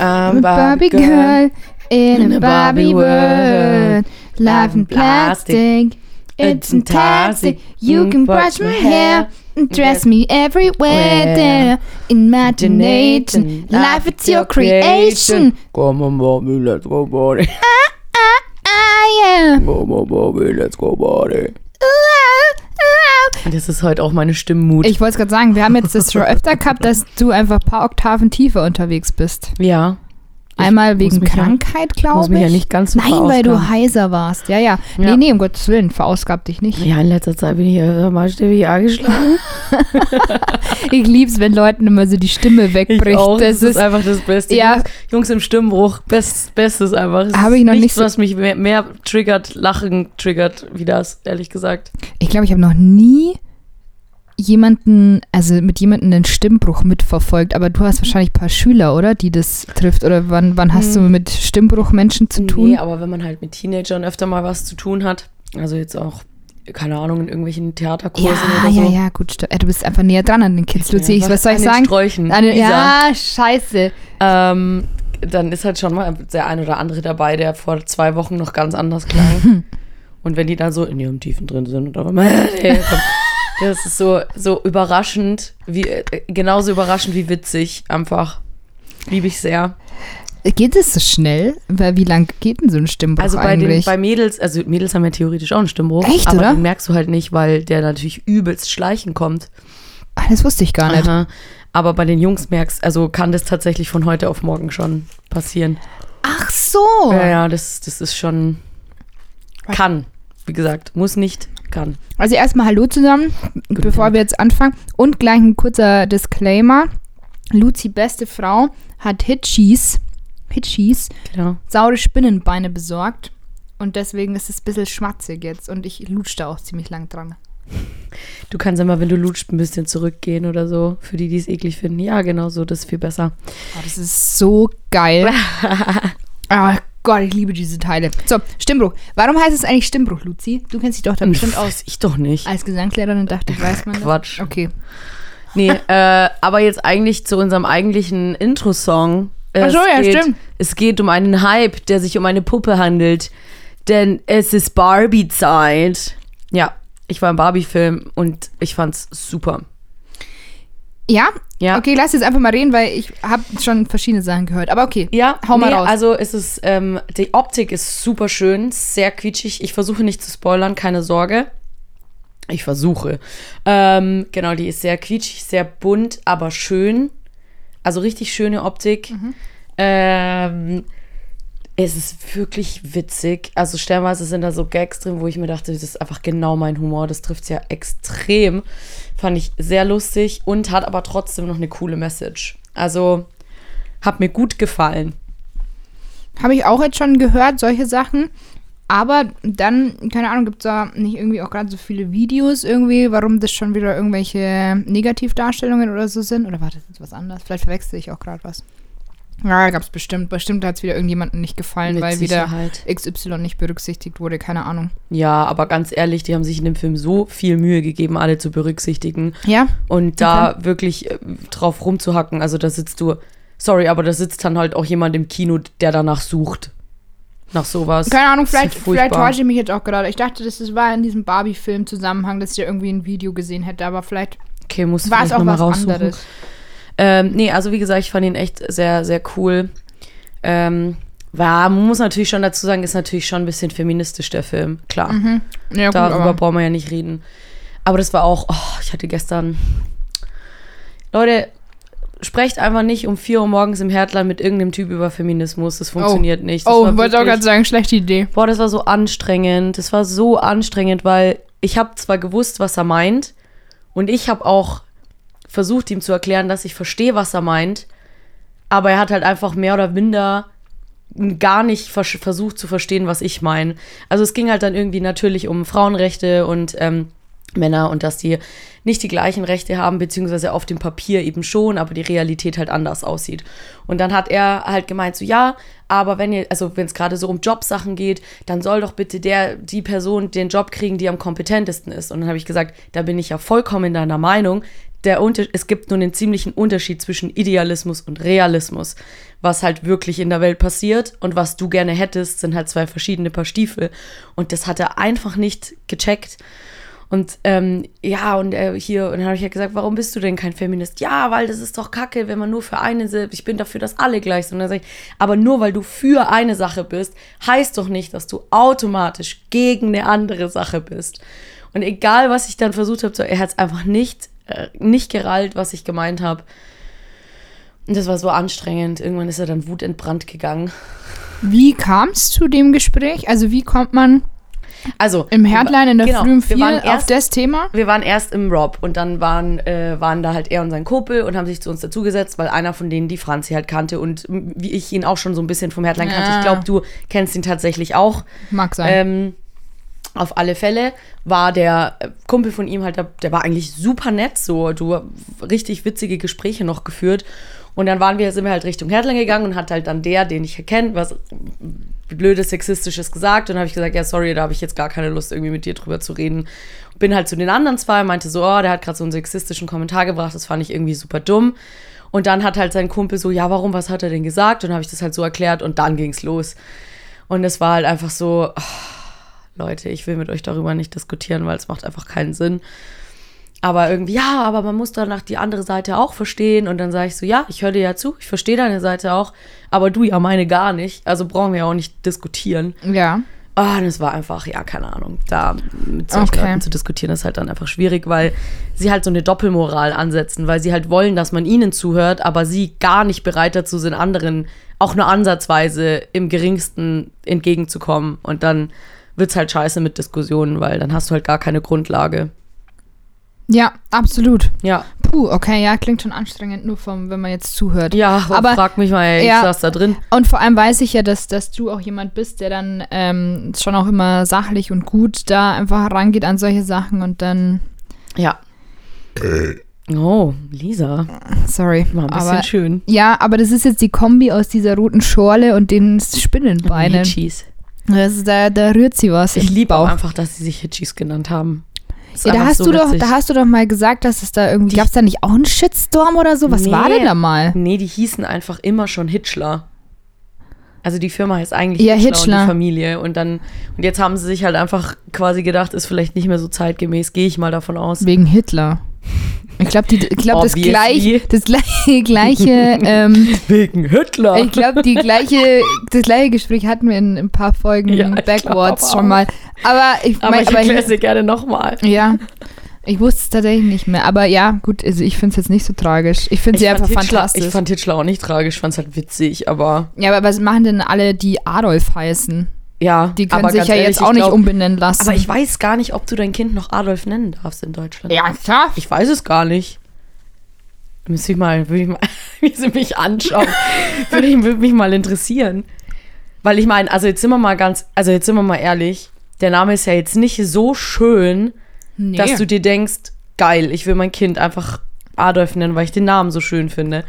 I'm a Barbie girl in a Barbie world. Life in plastic. It's fantastic. You can brush my hair and dress me everywhere. There. Imagination. Life, it's your creation. Come on, Bobby, let's go party. Ah, ah, ah, I am. Come on, Bobby, let's go party. Das ist heute auch meine Stimmmut. Ich wollte es gerade sagen, wir haben jetzt das schon öfter gehabt, dass du einfach ein paar Oktaven tiefer unterwegs bist. ja. Einmal muss wegen ja- Krankheit, glaube Muss ich. mich ja nicht ganz so Nein, weil du verausgaben. heiser warst. Ja, ja. Nee, Ja. nee, um Gottes Willen, verausgab dich nicht. Ja, in letzter Zeit bin ich ja mal ständig angeschlagen. Ich lieb's, wenn Leuten immer so die Stimme wegbricht. auch. Das, ist, einfach das Beste. Ja. Jungs, Jungs im Stimmbruch, best, Bestes einfach. Es Habe ist ich noch nichts, nicht so- was mich mehr, mehr triggert, Lachen triggert, wie das, ehrlich gesagt. ich glaube, ich habe noch nie jemanden, also mit jemandem einen Stimmbruch mitverfolgt, aber du hast wahrscheinlich ein paar Schüler, oder? Die das trifft. Oder wann, wann hast du Hm. mit Stimmbruchmenschen zu tun? Nee, aber wenn man halt mit Teenagern öfter mal was zu tun hat, also jetzt auch, keine Ahnung, in irgendwelchen Theaterkursen ja, oder so. ja, ja, gut. Du bist einfach näher dran an den Kids, Luzi. Einfach Was soll ich sagen? Sträuchen. An den- ja, scheiße. Ähm, dann ist halt schon mal der ein oder andere dabei, der vor zwei Wochen noch ganz anders klang. und wenn die dann so in ihrem Tiefen drin sind und auf einmal, hey, komm, das ist so, so überraschend, wie, äh, genauso überraschend wie witzig, einfach. Liebe ich sehr. Geht es so schnell? Weil wie lang geht denn so ein Stimmbruch Also bei, den, eigentlich? bei Mädels, also Mädels haben ja theoretisch auch einen Stimmbruch. Echt, aber oder? den merkst du halt nicht, weil der natürlich übelst schleichen kommt. ah, das wusste ich gar nicht. Aha. Aber bei den Jungs merkst, also kann das tatsächlich von heute auf morgen schon passieren. Ach so. Ja, ja, das, das ist schon. Kann. Wie gesagt, muss nicht, kann. Also erstmal Hallo zusammen, bevor Tag. wir jetzt anfangen. Und gleich ein kurzer Disclaimer. Luzi, beste Frau, hat Hitchies, Hitchies, Genau. saure Spinnenbeine besorgt. Und deswegen ist es ein bisschen schmatzig jetzt. Und ich lutsche da auch ziemlich lang dran. Du kannst immer, wenn du lutscht, ein bisschen zurückgehen oder so. Für die, die es eklig finden. Ja, genau so, das ist viel besser. Oh, das ist so geil. oh Gott, ich liebe diese Teile. So, Stimmbruch. Warum heißt es eigentlich Stimmbruch, Luzi? Du kennst dich doch da bestimmt aus. Ich doch nicht. Als Gesangslehrerin dachte ich, weiß man das. Quatsch. Okay. Nee, äh, aber jetzt eigentlich zu unserem eigentlichen Intro-Song. Ach so, ja, geht, stimmt. Es geht um einen Hype, der sich um eine Puppe handelt. Denn es ist Barbie-Zeit. Ja, ich war im Barbie-Film und ich fand's super. Ja? Ja. Okay, lass jetzt einfach mal reden, weil ich habe schon verschiedene Sachen gehört. Aber okay. Ja, Hau mal nee, raus. Also es ist, ähm, die Optik ist super schön, sehr quietschig. Ich versuche nicht zu spoilern, keine Sorge. Ich versuche. Ähm, genau, die ist sehr quietschig, sehr bunt, aber schön. Also richtig schöne Optik. Mhm. Ähm, es ist wirklich witzig. Also stellenweise sind da so Gags drin, wo ich mir dachte, das ist einfach genau mein Humor. Das trifft es ja extrem. Fand ich sehr lustig und hat aber trotzdem noch eine coole Message. Also hat mir gut gefallen. Habe ich auch jetzt schon gehört, solche Sachen. Aber dann, keine Ahnung, gibt es da nicht irgendwie auch gerade so viele Videos irgendwie, warum das schon wieder irgendwelche Negativdarstellungen oder so sind? Oder war das jetzt was anderes? Vielleicht verwechsel ich auch gerade was. Ja, gab es bestimmt. Bestimmt hat es wieder irgendjemandem nicht gefallen, Mit weil wieder Sicherheit. XY nicht berücksichtigt wurde. Keine Ahnung. Ja, aber ganz ehrlich, die haben sich in dem Film so viel Mühe gegeben, alle zu berücksichtigen. Ja? Und da wirklich äh, drauf rumzuhacken. Also da sitzt du, sorry, aber da sitzt dann halt auch jemand im Kino, der danach sucht. Nach sowas. Keine Ahnung, vielleicht, vielleicht täusche ich mich jetzt auch gerade. Ich dachte, das war in diesem Barbie-Film-Zusammenhang, dass ich da irgendwie ein Video gesehen hätte, aber vielleicht Okay, muss war es auch was anderes. Ähm, nee, also wie gesagt, ich fand ihn echt sehr, sehr cool. Ähm, war, man muss natürlich schon dazu sagen, ist natürlich schon ein bisschen feministisch, der Film. Klar. Ja, gut, Darüber aber brauchen wir ja nicht reden. Aber das war auch, oh, ich hatte gestern. Leute, sprecht einfach nicht um 4 Uhr morgens im Herdland mit irgendeinem Typ über Feminismus. Das funktioniert nicht. Das oh, wollte auch gerade sagen, schlechte Idee. Boah, das war so anstrengend. Das war so anstrengend, weil ich habe zwar gewusst, was er meint, und ich habe auch versucht, ihm zu erklären, dass ich verstehe, was er meint, aber er hat halt einfach mehr oder minder gar nicht vers versucht zu verstehen, was ich meine. Also es ging halt dann irgendwie natürlich um Frauenrechte und ähm, Männer und dass die nicht die gleichen Rechte haben, beziehungsweise auf dem Papier eben schon, aber die Realität halt anders aussieht. Und dann hat er halt gemeint, so ja, aber wenn ihr, also wenn es gerade so um Jobsachen geht, dann soll doch bitte der, die Person den Job kriegen, die am kompetentesten ist. Und dann habe ich gesagt, da bin ich ja vollkommen in deiner Meinung. Der Unter es gibt nur einen ziemlichen Unterschied zwischen Idealismus und Realismus. Was halt wirklich in der Welt passiert und was du gerne hättest, sind halt zwei verschiedene Paar Stiefel. Und das hat er einfach nicht gecheckt. Und ähm, ja, und äh, hier, und dann habe ich ja gesagt, warum bist du denn kein Feminist? Ja, weil das ist doch kacke, wenn man nur für eine, ich bin dafür, dass alle gleich sind. Und dann sage ich, aber nur weil du für eine Sache bist, heißt doch nicht, dass du automatisch gegen eine andere Sache bist. Und egal, was ich dann versucht habe, so, er hat es einfach nicht, äh, nicht gerallt, was ich gemeint habe. Und das war so anstrengend. Irgendwann ist er dann wutentbrannt gegangen. Wie kam es zu dem Gespräch? Also wie kommt man Also im Herdline in der genau, frühen Vier auf das Thema? Wir waren erst im Rob und dann waren, äh, waren da halt er und sein Kumpel und haben sich zu uns dazugesetzt, weil einer von denen die Franzi halt kannte und wie ich ihn auch schon so ein bisschen vom Herdline kannte. Ja. Ich glaube, du kennst ihn tatsächlich auch. Mag sein. Ähm, auf alle Fälle war der äh, Kumpel von ihm halt, der, war eigentlich super nett, so, du richtig witzige Gespräche noch geführt. Und dann waren wir, sind wir halt Richtung Herdling gegangen und hat halt dann der, den ich kenne, was blödes, sexistisches gesagt. Und dann habe ich gesagt, ja, sorry, da habe ich jetzt gar keine Lust, irgendwie mit dir drüber zu reden. Bin halt zu den anderen zwei, meinte so, oh, der hat gerade so einen sexistischen Kommentar gebracht, das fand ich irgendwie super dumm. Und dann hat halt sein Kumpel so, ja, warum, was hat er denn gesagt? Und habe ich das halt so erklärt und dann ging's los. Und es war halt einfach so, ah, Leute, ich will mit euch darüber nicht diskutieren, weil es macht einfach keinen Sinn. Aber irgendwie, ja, aber man muss danach die andere Seite auch verstehen. Und dann sage ich so, ja, ich höre dir ja zu, ich verstehe deine Seite auch, aber du ja meine gar nicht. Also brauchen wir ja auch nicht diskutieren. ja. Ah, das war einfach, ja, keine Ahnung. Da mit solchen Okay. Leuten zu diskutieren ist halt dann einfach schwierig, weil sie halt so eine Doppelmoral ansetzen, weil sie halt wollen, dass man ihnen zuhört, aber sie gar nicht bereit dazu sind, anderen auch nur ansatzweise im geringsten entgegenzukommen. Und dann wird's halt scheiße mit Diskussionen, weil dann hast du halt gar keine Grundlage. Ja, absolut. Ja, Puh, okay, ja, klingt schon anstrengend, nur vom, wenn man jetzt zuhört. ja, aber Aber- frag mich mal, ey, ich ja. saß da drin. Und vor allem weiß ich ja, dass, dass du auch jemand bist, der dann ähm, schon auch immer sachlich und gut da einfach rangeht an solche Sachen und dann, Ja. Oh, Lisa, sorry. war ein bisschen aber, schön. Ja, aber das ist jetzt die Kombi aus dieser roten Schorle und den Spinnenbeinen. Hitchis. Das ist, da, da rührt sie was. Ich liebe auch einfach, dass sie sich Hitchis genannt haben. Ja, da hast so du doch, witzig. da hast du doch mal gesagt, dass es da irgendwie, gab es da nicht auch einen Shitstorm oder so? Was war Nee. denn da mal? Nee, die hießen einfach immer schon Hitchler. Also die Firma heißt eigentlich Ja, Hitchler, und Hitchler. die Familie. Und dann, und jetzt haben sie sich halt einfach quasi gedacht, ist vielleicht nicht mehr so zeitgemäß, gehe ich mal davon aus. Wegen Hitler. Ich glaube, glaub, das, gleich, das gleiche, gleiche ähm, Wegen Hitler. ich glaube, die gleiche, das gleiche Gespräch hatten wir in ein paar Folgen Ja, Backwards schon mal. Aber ich aber mein, ich erkläre es gerne nochmal. ja, ich wusste es tatsächlich nicht mehr. Aber ja, gut, also ich finde es jetzt nicht so tragisch. Ich finde Ich, sie einfach fand Hitchler- fantastisch. ich fand Hitchler auch nicht tragisch, ich fand es halt witzig, aber ja, aber was machen denn alle, die Adolf heißen? Ja. Die können aber sich ganz ja ehrlich, jetzt auch ich nicht glaub- umbenennen lassen. Aber ich weiß gar nicht, ob du dein Kind noch Adolf nennen darfst in Deutschland. Ja, klar. Ich weiß es gar nicht. Müsste ich mal, würde ich mal, wie sie mich anschauen, würde, ich, würde mich mal interessieren. Weil ich meine, also jetzt sind wir mal ganz, also jetzt sind wir mal ehrlich, der Name ist ja jetzt nicht so schön, Nee. dass du dir denkst, geil, ich will mein Kind einfach Adolf nennen, weil ich den Namen so schön finde.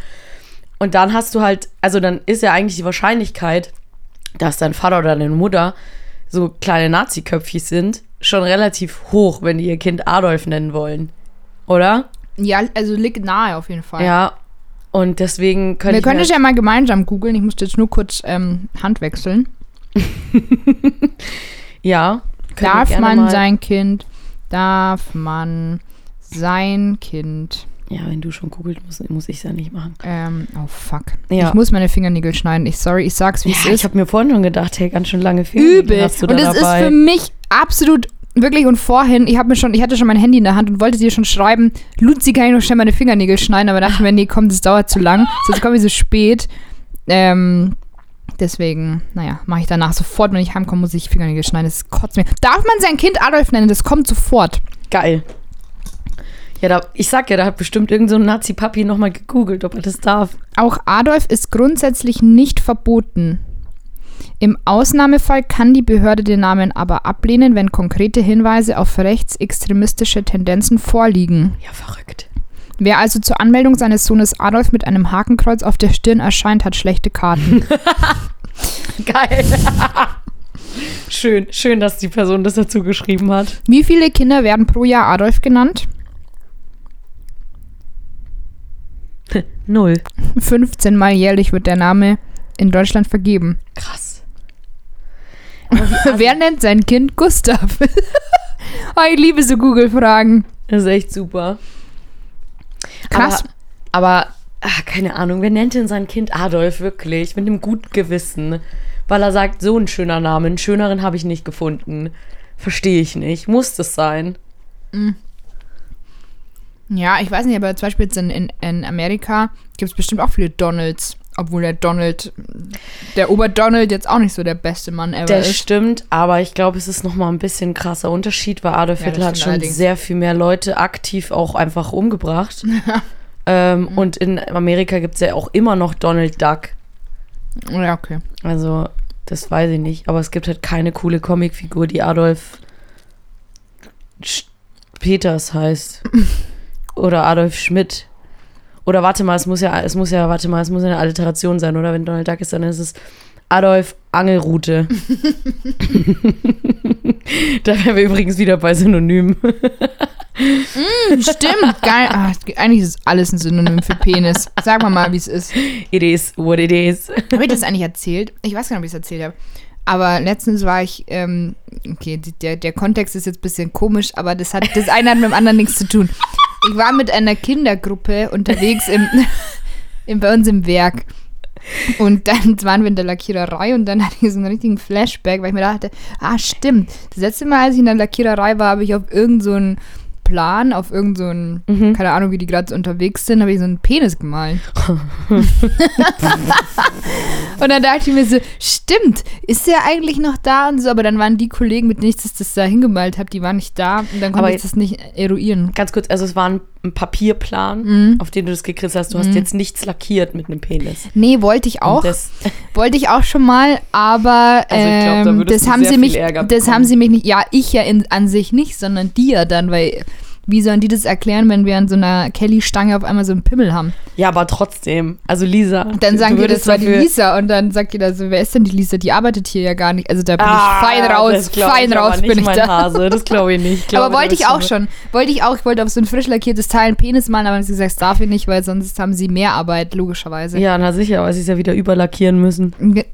Und dann hast du halt, also dann ist ja eigentlich die Wahrscheinlichkeit, dass dein Vater oder deine Mutter so kleine Nazi-Köpfchen sind, schon relativ hoch, wenn die ihr Kind Adolf nennen wollen. Oder? ja, also liegt nahe auf jeden Fall. Ja. Und deswegen könnte Wir ich können das ja mal gemeinsam googeln. Ich musste jetzt nur kurz ähm, Hand wechseln. ja. können wir Darf man sein Kind, darf man sein Kind, Ja, wenn du schon googelt, muss, muss ich es ja nicht machen. ähm, oh fuck. Ja. Ich muss meine Fingernägel schneiden. Ich, sorry, ich sag's, wie es Ja, ich ist. habe mir vorhin schon gedacht, hey, ganz schön lange Fingernägel Übel. hast du Und da es dabei. ist für mich absolut wirklich und vorhin, ich habe mir schon, ich hatte schon mein Handy in der Hand und wollte dir schon schreiben, Luzi, kann ich noch schnell meine Fingernägel schneiden, aber dachte ich mir, nee, komm, das dauert zu lang, sonst komme ich so spät. Ähm, deswegen, naja, mache ich danach sofort, wenn ich heimkomme, muss ich Fingernägel schneiden. Das kotzt mir. Darf man sein Kind Adolf nennen? Das kommt sofort. Geil. Ja, da, ich sag ja, da hat bestimmt irgend so ein Nazi-Papi nochmal gegoogelt, ob er das darf. Auch Adolf ist grundsätzlich nicht verboten. Im Ausnahmefall kann die Behörde den Namen aber ablehnen, wenn konkrete Hinweise auf rechtsextremistische Tendenzen vorliegen. Ja, verrückt. Wer also zur Anmeldung seines Sohnes Adolf mit einem Hakenkreuz auf der Stirn erscheint, hat schlechte Karten. Geil. schön, schön, dass die Person das dazu geschrieben hat. Wie viele Kinder werden pro Jahr Adolf genannt? Null. 15 Mal jährlich wird der Name in Deutschland vergeben. Krass. Wer nennt sein Kind Gustav? oh, ich liebe so Google-Fragen. Das ist echt super. Krass. Aber, aber ach, keine Ahnung, wer nennt denn sein Kind Adolf wirklich? Mit einem guten Gewissen. Weil er sagt, so ein schöner Name, einen schöneren habe ich nicht gefunden. Verstehe ich nicht. Muss das sein? Ja, ich weiß nicht, aber zum Beispiel jetzt in, in, in Amerika gibt es bestimmt auch viele Donalds. Obwohl der Donald, der Oberdonald jetzt auch nicht so der beste Mann ever Das ist. stimmt, aber ich glaube, es ist nochmal ein bisschen krasser Unterschied, weil Adolf Ja, Hitler das hat schon allerdings. sehr viel mehr Leute aktiv auch einfach umgebracht. ähm, Mhm. Und in Amerika gibt es ja auch immer noch Donald Duck. Ja, okay. Also, das weiß ich nicht. Aber es gibt halt keine coole Comicfigur, die Adolf Peters heißt. Oder Adolf Schmidt. Oder warte mal, es muss ja, es muss ja, warte mal, es muss ja eine Alliteration sein, oder? Wenn Donald Duck ist, dann ist es Adolf Angelrute. da wären wir übrigens wieder bei Synonymen. Stimmt, geil. Ah, eigentlich ist alles ein Synonym für Penis. Sag mal mal, wie es ist. It is what it is. Habe ich das eigentlich erzählt? Ich weiß gar nicht, ob ich es erzählt habe. Aber letztens war ich, ähm, okay, der, der Kontext ist jetzt ein bisschen komisch, aber das hat das eine hat mit dem anderen nichts zu tun. Ich war mit einer Kindergruppe unterwegs im, im, bei uns im Werk. Und dann waren wir in der Lackiererei und dann hatte ich so einen richtigen Flashback, weil ich mir dachte, ah, stimmt. Das letzte Mal, als ich in der Lackiererei war, habe ich auf irgendeinen so Plan, auf irgendeinen, so keine Ahnung, wie die gerade so unterwegs sind, habe ich so einen Penis gemalt. Und dann dachte ich mir so, stimmt, ist der eigentlich noch da und so, aber dann waren die Kollegen, mit denen ich das, das da hingemalt habe, die waren nicht da und dann konnte Aber ich das nicht eruieren. Ganz kurz, also es war ein, ein Papierplan, Mhm. auf den du das gekriegt hast. Du hast jetzt nichts lackiert mit einem Penis. Nee, wollte ich auch. Wollte ich auch schon mal, aber Also glaub, da ähm, das haben sie mich, das bekommen. haben sie mich nicht, ja, ich ja in, an sich nicht, sondern die ja dann, weil wie sollen die das erklären, wenn wir an so einer Kelly-Stange auf einmal so einen Pimmel haben? ja, aber trotzdem. Also Lisa. Dann sagen du die, das war die Lisa und dann sagt jeder so, wer ist denn die Lisa? Die arbeitet hier ja gar nicht. Also da bin Ah, ich fein raus, glaub fein raus nicht, bin ich mein da. Hase. Das glaube ich nicht. Ich glaube, aber wollte ich auch schon. Wollte ich auch. Ich wollte auf so ein frisch lackiertes Teil einen Penis malen, aber haben sie gesagt, das darf ich nicht, weil sonst haben sie mehr Arbeit, logischerweise. Ja, na sicher, weil sie es ja wieder überlackieren müssen. Ge-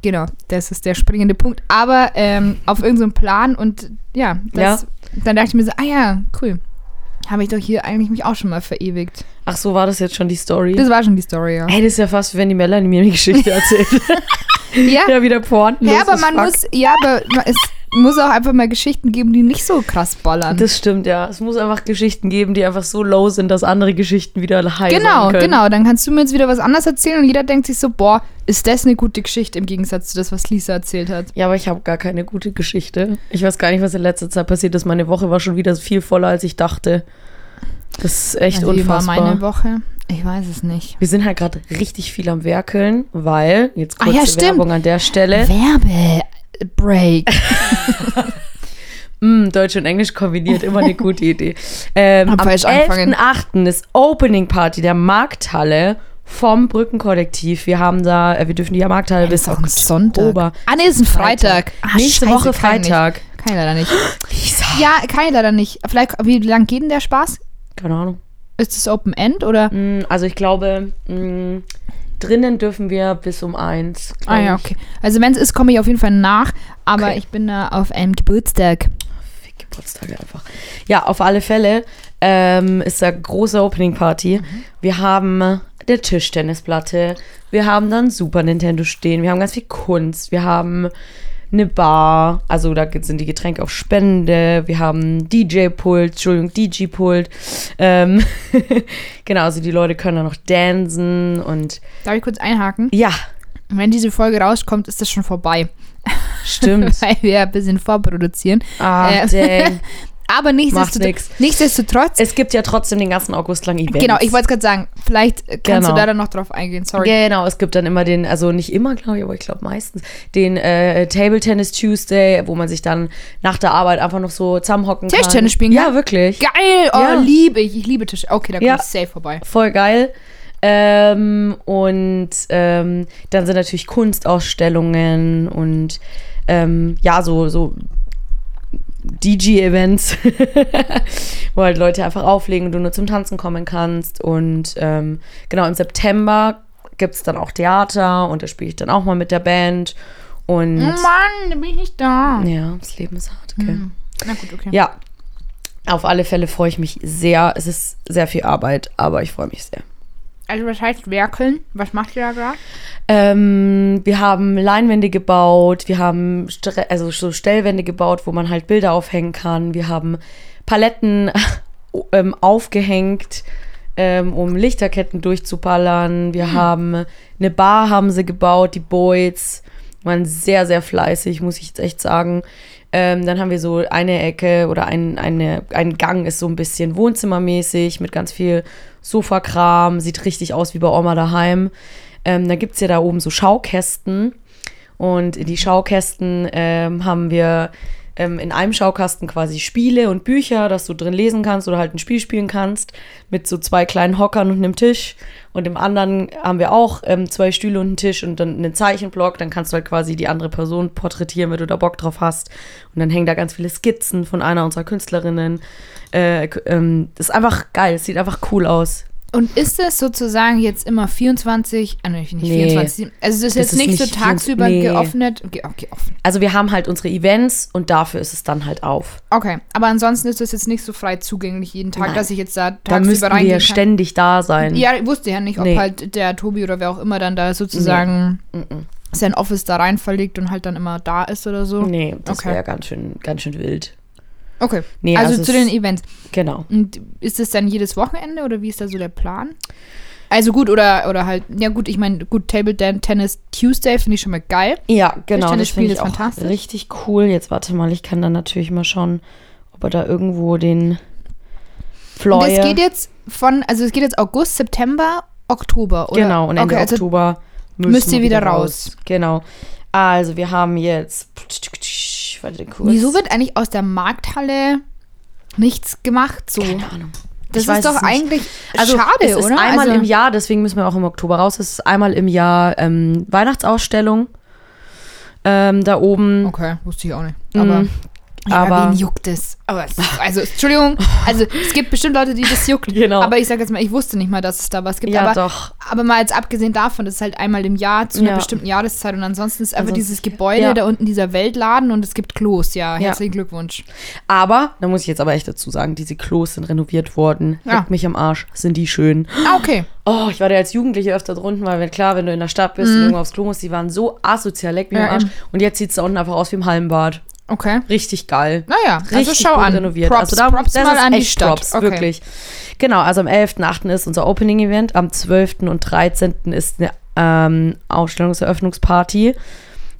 Genau, das ist der springende Punkt. Aber ähm, auf irgendeinem Plan und ja, das, dann dachte ich mir so, ah ja, cool. Habe ich doch hier eigentlich mich auch schon mal verewigt. Ach so, war das jetzt schon die Story? Das war schon die Story, ja. Ey, das ist ja fast, wie wenn die Melanie mir die Geschichte erzählt. Ja, ja, wieder Porn. ja aber man muss, ja, aber es muss auch einfach mal Geschichten geben, die nicht so krass ballern. Das stimmt, ja. Es muss einfach Geschichten geben, die einfach so low sind, dass andere Geschichten wieder high Genau, können. genau. Dann kannst du mir jetzt wieder was anderes erzählen und jeder denkt sich so, boah, ist das eine gute Geschichte im Gegensatz zu das, was Lisa erzählt hat. Ja, aber ich habe gar keine gute Geschichte. Ich weiß gar nicht, was in letzter Zeit passiert ist. Meine Woche war schon wieder viel voller, als ich dachte. Das ist echt Also, wie war unfassbar. meine Woche? Ich weiß es nicht. Wir sind halt gerade richtig viel am Werkeln, weil, jetzt Ah, kurze ja, stimmt. Werbung an der Stelle, Werbebreak. Mm, Deutsch und Englisch kombiniert, immer eine gute Idee. Ähm, Hab am falsch angefangen. 11.8. ist Opening Party der Markthalle vom Brückenkollektiv. Wir haben da, äh, wir dürfen die Markthalle bis ist auch ein Sonntag. Ah, nee, ist ein Freitag. Ah, Nächste scheiße, Woche Freitag. Kann ich leider nicht. Lisa. Ja, kann ich leider nicht. Vielleicht, wie lang geht denn der Spaß? Keine Ahnung. Ist es Open End oder? Mm, Also ich glaube, mm, drinnen dürfen wir bis um eins. Ah ja, okay. Also wenn es ist, komme ich auf jeden Fall nach. Aber Okay. ich bin da auf einem Geburtstag. Fick Geburtstage einfach. Ja, auf alle Fälle ähm, ist da große Opening Party. Wir haben eine Tischtennisplatte, wir haben dann Super Nintendo stehen, wir haben ganz viel Kunst, wir haben eine Bar, also da sind die Getränke auf Spende, wir haben DJ-Pult, Entschuldigung, DJ-Pult. Ähm, genau, also die Leute können da noch dancen und Darf ich kurz einhaken? ja, Wenn diese Folge rauskommt, ist das schon vorbei. stimmt. Weil wir ein bisschen vorproduzieren. Ah, Äh. Aber nichtsdestotrotz, nichtsdestotrotz Es gibt ja trotzdem den ganzen August lang Events. genau, ich wollte es gerade sagen, vielleicht kannst Genau. du da dann noch drauf eingehen, sorry. Genau, es gibt dann immer den, also nicht immer, glaube ich, aber ich glaube meistens, den äh, Table Tennis Tuesday, wo man sich dann nach der Arbeit einfach noch so zusammenhocken kann. Tischtennis spielen Ja, kann? wirklich. Geil, oh, Ja. liebe ich, ich liebe Tisch. Okay, da komme Ja. ich safe vorbei. Voll geil. Ähm, und ähm, dann sind natürlich Kunstausstellungen und ähm, ja, so, so DJ-Events, wo halt Leute einfach auflegen und du nur zum Tanzen kommen kannst. Und ähm, genau, im September gibt es dann auch Theater und da spiele ich dann auch mal mit der Band. Und Oh Mann, da bin ich nicht da. ja, das Leben ist hart. Okay. Na gut, okay. Ja, auf alle Fälle freue ich mich sehr. Es ist sehr viel Arbeit, aber ich freue mich sehr. Also was heißt werkeln? Was macht ihr da gerade? Ähm, wir haben Leinwände gebaut, wir haben Stre also so Stellwände gebaut, wo man halt Bilder aufhängen kann. Wir haben Paletten ähm, aufgehängt, ähm, um Lichterketten durchzuballern. Wir haben eine Bar haben sie gebaut, die Boys waren sehr, sehr fleißig, muss ich jetzt echt sagen. Ähm, dann haben wir so eine Ecke oder ein, eine, ein Gang ist so ein bisschen wohnzimmermäßig mit ganz viel Sofakram, sieht richtig aus wie bei Oma daheim. Ähm, da gibt es ja da oben so Schaukästen. Und in die Schaukästen ähm, haben wir ähm, in einem Schaukasten quasi Spiele und Bücher, dass du drin lesen kannst oder halt ein Spiel spielen kannst mit so zwei kleinen Hockern und einem Tisch. Und im anderen haben wir auch ähm, zwei Stühle und einen Tisch und dann einen Zeichenblock. Dann kannst du halt quasi die andere Person porträtieren, wenn du da Bock drauf hast. Und dann hängen da ganz viele Skizzen von einer unserer Künstlerinnen. Äh, ähm, das ist einfach geil. Es sieht einfach cool aus. Und ist es sozusagen jetzt immer 24, ah, nee, nicht Nee. 24, also es ist Das jetzt ist nicht, so nicht 24 tagsüber nee. geöffnet? Okay, offen. Also wir haben halt unsere Events und dafür ist es dann halt auf. Okay, aber ansonsten ist das jetzt nicht so frei zugänglich jeden Tag, Nein. dass ich jetzt da Da tagsüber müssten wir reingehen ja kann. ständig da sein. Ja, ich wusste ja nicht, ob Nee. halt der Tobi oder wer auch immer dann da sozusagen sein Office da rein verlegt und halt dann immer da ist oder so. Nee, das Okay. wäre ganz schön, ganz schön wild. Okay, Nee, also, also zu den Events. Genau. Und ist es dann jedes Wochenende oder wie ist da so der Plan? Also gut, oder, oder halt, ja gut, ich meine, gut, Table Dan- Tennis Tuesday finde ich schon mal geil. Ja, genau. Tischtennis Das finde ich auch fantastisch. richtig cool. Jetzt warte mal, ich kann dann natürlich mal schauen, ob er da irgendwo den Und Flyer. es geht jetzt von, also es geht jetzt August, September, Oktober, oder? Genau, und Ende okay, also Oktober müsst ihr wieder raus. Genau. Also wir haben jetzt. Warte Kurs. Wieso wird eigentlich aus der Markthalle nichts gemacht so? Keine Ahnung. Das Ich ist doch eigentlich Also schade, es ist oder? einmal also, im Jahr, deswegen müssen wir auch im Oktober raus. Es ist einmal im Jahr ähm, Weihnachtsausstellung ähm, da oben. Okay, wusste ich auch nicht. Aber, Mm, ja, aber- wen juckt es? Aber es, also, Entschuldigung, also es gibt bestimmt Leute, die das juckt. Genau. Aber ich sage jetzt mal, ich wusste nicht mal, dass es da was gibt. Ja, aber, doch. aber mal jetzt abgesehen davon, das ist halt einmal im Jahr zu einer Ja. bestimmten Jahreszeit und ansonsten ist einfach Ansonsten- dieses Gebäude ja. da unten, dieser Weltladen und es gibt Klos. Ja, herzlichen Glückwunsch. Aber, da muss ich jetzt aber echt dazu sagen, diese Klos sind renoviert worden. Ja. Leckt mich am Arsch. Sind die schön. Ah, okay. Oh, ich war da als Jugendliche öfter drunten, weil klar, wenn du in der Stadt bist und irgendwo aufs Klo musst, die waren so asozial, leck mich Mhm. Am Arsch. Und jetzt sieht es da unten einfach aus wie im Hallenbad. Okay. Richtig geil. Naja, also Richtig schau gut an. renoviert. Props, also da, Props das mal ist an die echt Stadt. Props, okay. wirklich. Genau, also am 11.8. ist unser Opening-Event, am 12. und 13. ist eine ähm, Ausstellungseröffnungsparty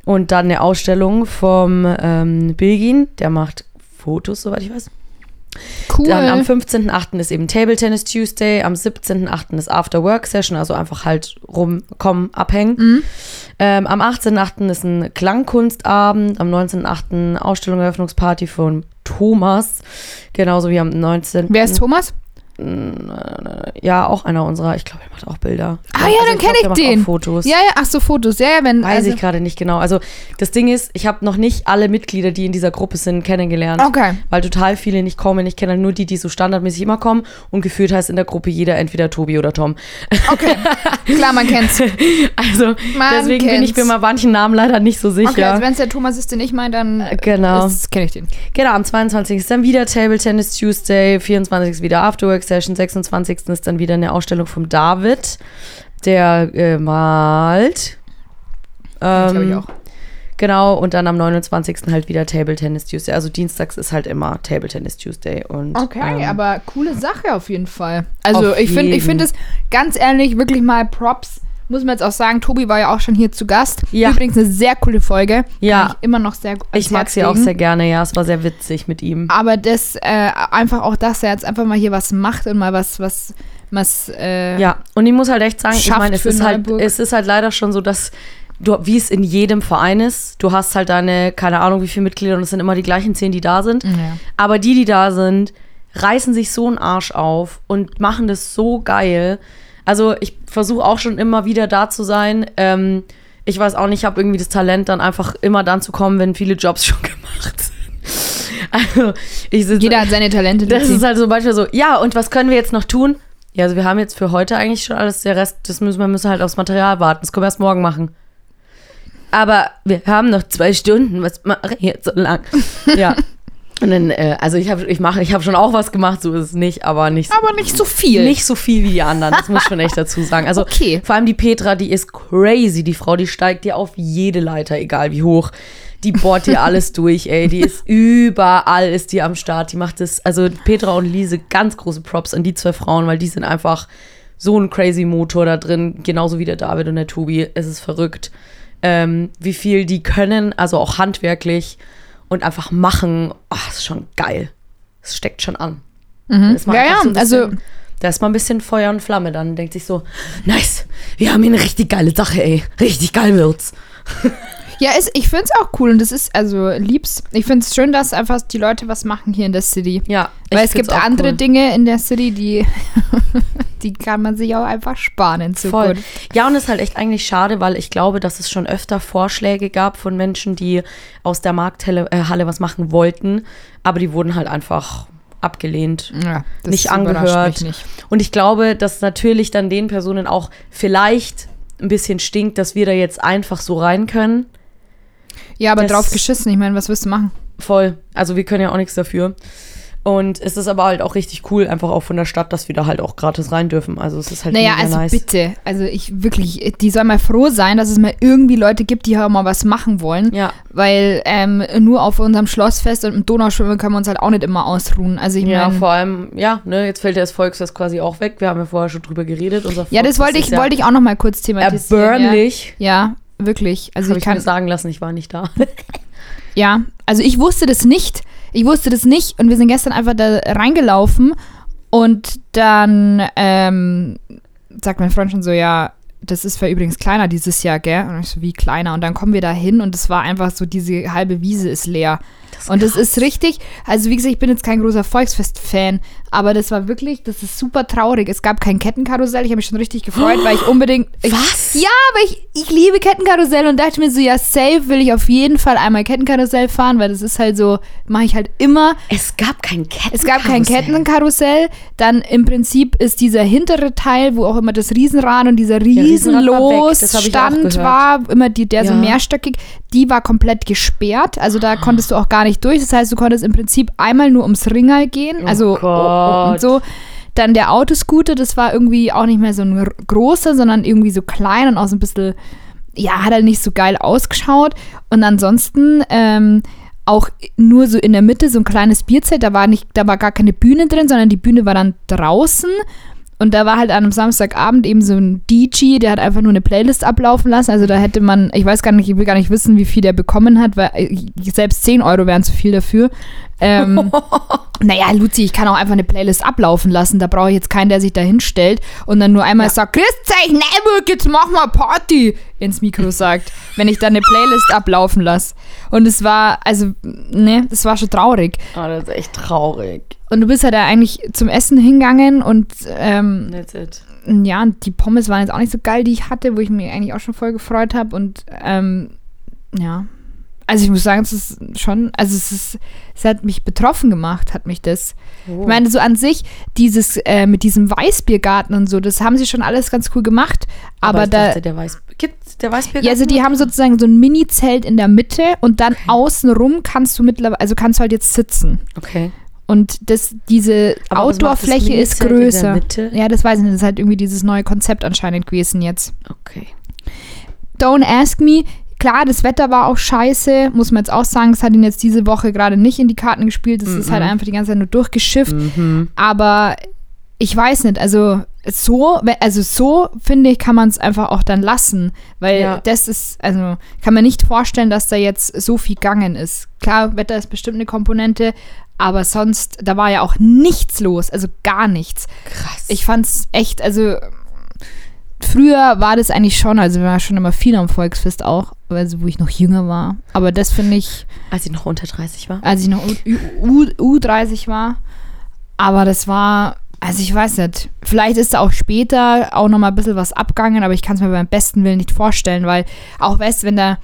und dann eine Ausstellung vom ähm, Bilgin, der macht Fotos, soweit ich weiß. Cool. Dann am 15.8. ist eben Table Tennis Tuesday, am 17.8. ist After Work Session, also einfach halt rumkommen, abhängen. Mhm. Ähm, am 18.8. ist ein Klangkunstabend, am 19.8. Ausstellung Eröffnungsparty von Thomas, genauso wie am 19. Wer ist Thomas? Ja, auch einer unserer, ich glaube, er macht auch Bilder. Ah ja, dann glaub, kenne der macht ich den. Auch Fotos. Ja, ja, ach so, Fotos. Ja, ja, wenn. Weiß also, ich gerade nicht genau. Also das Ding ist, ich habe noch nicht alle Mitglieder, die in dieser Gruppe sind, kennengelernt. Okay. Weil total viele nicht kommen. Ich kenne nur die, die so standardmäßig immer kommen. Und gefühlt heißt in der Gruppe jeder entweder Tobi oder Tom. Okay. Klar, man kennt's. Also Man deswegen bin ich kennt's. mir bei manchen Namen leider nicht so sicher. Okay, also wenn es der Thomas ist, den ich meine, dann Äh, genau. kenne ich den. Genau, am 22. ist dann wieder Table Tennis Tuesday, 24. ist wieder Afterwork Session, 26. ist dann wieder eine Ausstellung vom David, der äh, malt. glaube ich Ähm, auch. Genau, und dann am 29. halt wieder Table Tennis Tuesday. Also dienstags ist halt immer Table Tennis Tuesday. Und, Okay, ähm, aber coole Sache auf jeden Fall. Also ich finde ich finde es ganz ehrlich wirklich mal Props Muss man jetzt auch sagen, Tobi war ja auch schon hier zu Gast. Ja. Übrigens eine sehr coole Folge. Ja. Kann ich immer noch sehr gut Ich mag sie auch sehr gerne, ja. Es war sehr witzig mit ihm. Aber das, äh, einfach auch, dass er jetzt einfach mal hier was macht und mal was, was, was, äh, Ja, und ich muss halt echt sagen, ich meine, es ist halt, es ist halt leider schon so, dass du, wie es in jedem Verein ist, du hast halt deine, keine Ahnung, wie viele Mitglieder und es sind immer die gleichen zehn, die da sind. Ja. Aber die, die da sind, reißen sich so einen Arsch auf und machen das so geil. Also ich versuche auch schon immer wieder da zu sein. Ähm, ich weiß auch nicht, ich habe irgendwie das Talent, dann einfach immer dann zu kommen, wenn viele Jobs schon gemacht sind. Also ich sitze Jeder hat seine Talente. das ist halt so manchmal so, ja, und was können wir jetzt noch tun? Ja, also wir haben jetzt für heute eigentlich schon alles, der Rest, das müssen wir müssen halt aufs Material warten. Das können wir erst morgen machen. Aber wir haben noch zwei Stunden, was mache ich jetzt so lang? Ja. Und dann, äh, also ich habe ich mache, ich habe schon auch was gemacht, so ist es nicht, aber nicht so, aber nicht so viel. nicht so viel wie die anderen, das muss ich schon echt dazu sagen. Also Okay. vor allem die Petra, die ist crazy, die Frau, die steigt dir auf jede Leiter, egal wie hoch. Die bohrt dir alles durch, ey. Die ist überall, ist die am Start. Die macht das, also Petra und Lise, ganz große Props an die zwei Frauen, weil die sind einfach so ein crazy Motor da drin, genauso wie der David und der Tobi. Es ist verrückt, ähm, wie viel die können, also auch handwerklich und einfach machen. Oh, ist schon geil. Es steckt schon an. Da ist man Ja, ja, so ein also- bisschen- da ist man ein bisschen Feuer und Flamme dann und denkt sich so, nice, wir haben hier eine richtig geile Sache, ey. Richtig geil wird's. Ja, ist, ich finde es auch cool und das ist, also lieb's. Ich finde es schön, dass einfach die Leute was machen hier in der City. Ja, Weil es gibt andere cool. Dinge in der City, die, die kann man sich auch einfach sparen in Voll. Zukunft. Ja, und es ist halt echt eigentlich schade, weil ich glaube, dass es schon öfter Vorschläge gab von Menschen, die aus der Markthalle äh, was machen wollten, aber die wurden halt einfach abgelehnt. Ja, das Nicht angehört. mich nicht. Und ich glaube, dass natürlich dann den Personen auch vielleicht ein bisschen stinkt, dass wir da jetzt einfach so rein können. Ja, aber Das- drauf geschissen. Ich meine, was willst du machen? Voll. Also wir können ja auch nichts dafür. Und es ist aber halt auch richtig cool, einfach auch von der Stadt, dass wir da halt auch gratis rein dürfen. Also es ist halt Naja, also nice. bitte. Also ich wirklich, die soll mal froh sein, dass es mal irgendwie Leute gibt, die auch mal was machen wollen. Ja. Weil ähm, nur auf unserem Schlossfest und im Donauschwimmen können wir uns halt auch nicht immer ausruhen. Also ich Ja, meine. vor allem, ja, ne, jetzt fällt ja das Volksfest quasi auch weg. Wir haben ja vorher schon drüber geredet. Unser Ja, das wollte ich, ja wollte ich auch noch mal kurz thematisieren. erbärmlich. Ja, ja wirklich. Also Habe ich ich mir kann, sagen lassen, ich war nicht da. ja, also ich wusste das nicht. Ich wusste das nicht und wir sind gestern einfach da reingelaufen und dann ähm, sagt mein Freund schon so, ja, das ist für übrigens kleiner dieses Jahr, gell? Und ich so, wie kleiner? Und dann kommen wir da hin und es war einfach so, diese halbe Wiese ist leer. Und das ist richtig, also wie gesagt, ich bin jetzt kein großer Volksfest-Fan, aber das war wirklich, das ist super traurig. Es gab kein Kettenkarussell, ich habe mich schon richtig gefreut, weil ich unbedingt. Ich, Was? Ja, aber ich, ich liebe Kettenkarussell und dachte mir so, ja, safe will ich auf jeden Fall einmal Kettenkarussell fahren, weil das ist halt so, mache ich halt immer. Es gab kein Kettenkarussell. Es gab kein Kettenkarussell. Dann im Prinzip ist dieser hintere Teil, wo auch immer das Riesenrad und dieser Riesenrad war weg, das Riesenlosstand gehört. war, immer die, der so Ja. mehrstöckig, die war komplett gesperrt. Also da konntest du auch gar nicht durch. Das heißt, du konntest im Prinzip einmal nur ums Ringal gehen. Oh also Gott. und so. Dann der Autoscooter, das war irgendwie auch nicht mehr so ein großer, sondern irgendwie so klein und auch so ein bisschen, ja, hat halt nicht so geil ausgeschaut. Und ansonsten ähm, auch nur so in der Mitte so ein kleines Bierzelt, da war nicht, da war gar keine Bühne drin, sondern die Bühne war dann draußen. Und da war halt an einem Samstagabend eben so ein DJ, der hat einfach nur eine Playlist ablaufen lassen. Also da hätte man, ich weiß gar nicht, ich will gar nicht wissen, wie viel der bekommen hat, weil äh, selbst 10 Euro wären zu viel dafür. Ähm, naja, Luzi, ich kann auch einfach eine Playlist ablaufen lassen. Da brauche ich jetzt keinen, der sich da hinstellt und dann nur einmal sagt, grüß euch, Neuburg, jetzt machen wir Party, ins Mikro sagt, wenn ich dann eine Playlist ablaufen lasse. Und es war, also, ne, das war schon traurig. Oh, das ist echt traurig. Und du bist halt da eigentlich zum Essen hingegangen und ähm, That's it. ja, und die Pommes waren jetzt auch nicht so geil, die ich hatte, wo ich mich eigentlich auch schon voll gefreut habe. Und ähm, ja, also ich muss sagen, es ist schon, also es ist, es hat mich betroffen gemacht, hat mich das. Oh. Ich meine, so an sich, dieses äh, mit diesem Weißbiergarten und so, das haben sie schon alles ganz cool gemacht. Aber, ich da, dachte, der Weiß, gibt der Weißbier? ja, also die haben sozusagen so ein Mini-Zelt in der Mitte und dann außenrum kannst du mittlerweile, also kannst du halt jetzt sitzen. Okay. Und das, diese Aber Outdoor-Fläche ist größer. Ja, das weiß ich nicht. Das ist halt irgendwie dieses neue Konzept anscheinend gewesen jetzt. Okay. Don't ask me. Klar, das Wetter war auch scheiße, muss man jetzt auch sagen. Es hat ihn jetzt diese Woche gerade nicht in die Karten gespielt. Es ist halt einfach die ganze Zeit nur durchgeschifft. Mhm. Aber ich weiß nicht, also so, also so finde ich, kann man es einfach auch dann lassen, weil Ja. das ist, also kann man nicht vorstellen, dass da jetzt so viel gegangen ist. Klar, Wetter ist bestimmt eine Komponente, aber sonst, da war ja auch nichts los, also gar nichts. Krass. Ich fand's echt, also früher war das eigentlich schon, also wir waren schon immer viel am Volksfest auch, also wo ich noch jünger war. Aber das finde ich, Als ich noch unter 30 war. als ich noch U, U, U30 war. Aber das war, also ich weiß nicht, vielleicht ist da auch später auch noch mal ein bisschen was abgegangen, aber ich kann es mir beim besten Willen nicht vorstellen, weil auch weißt, wenn da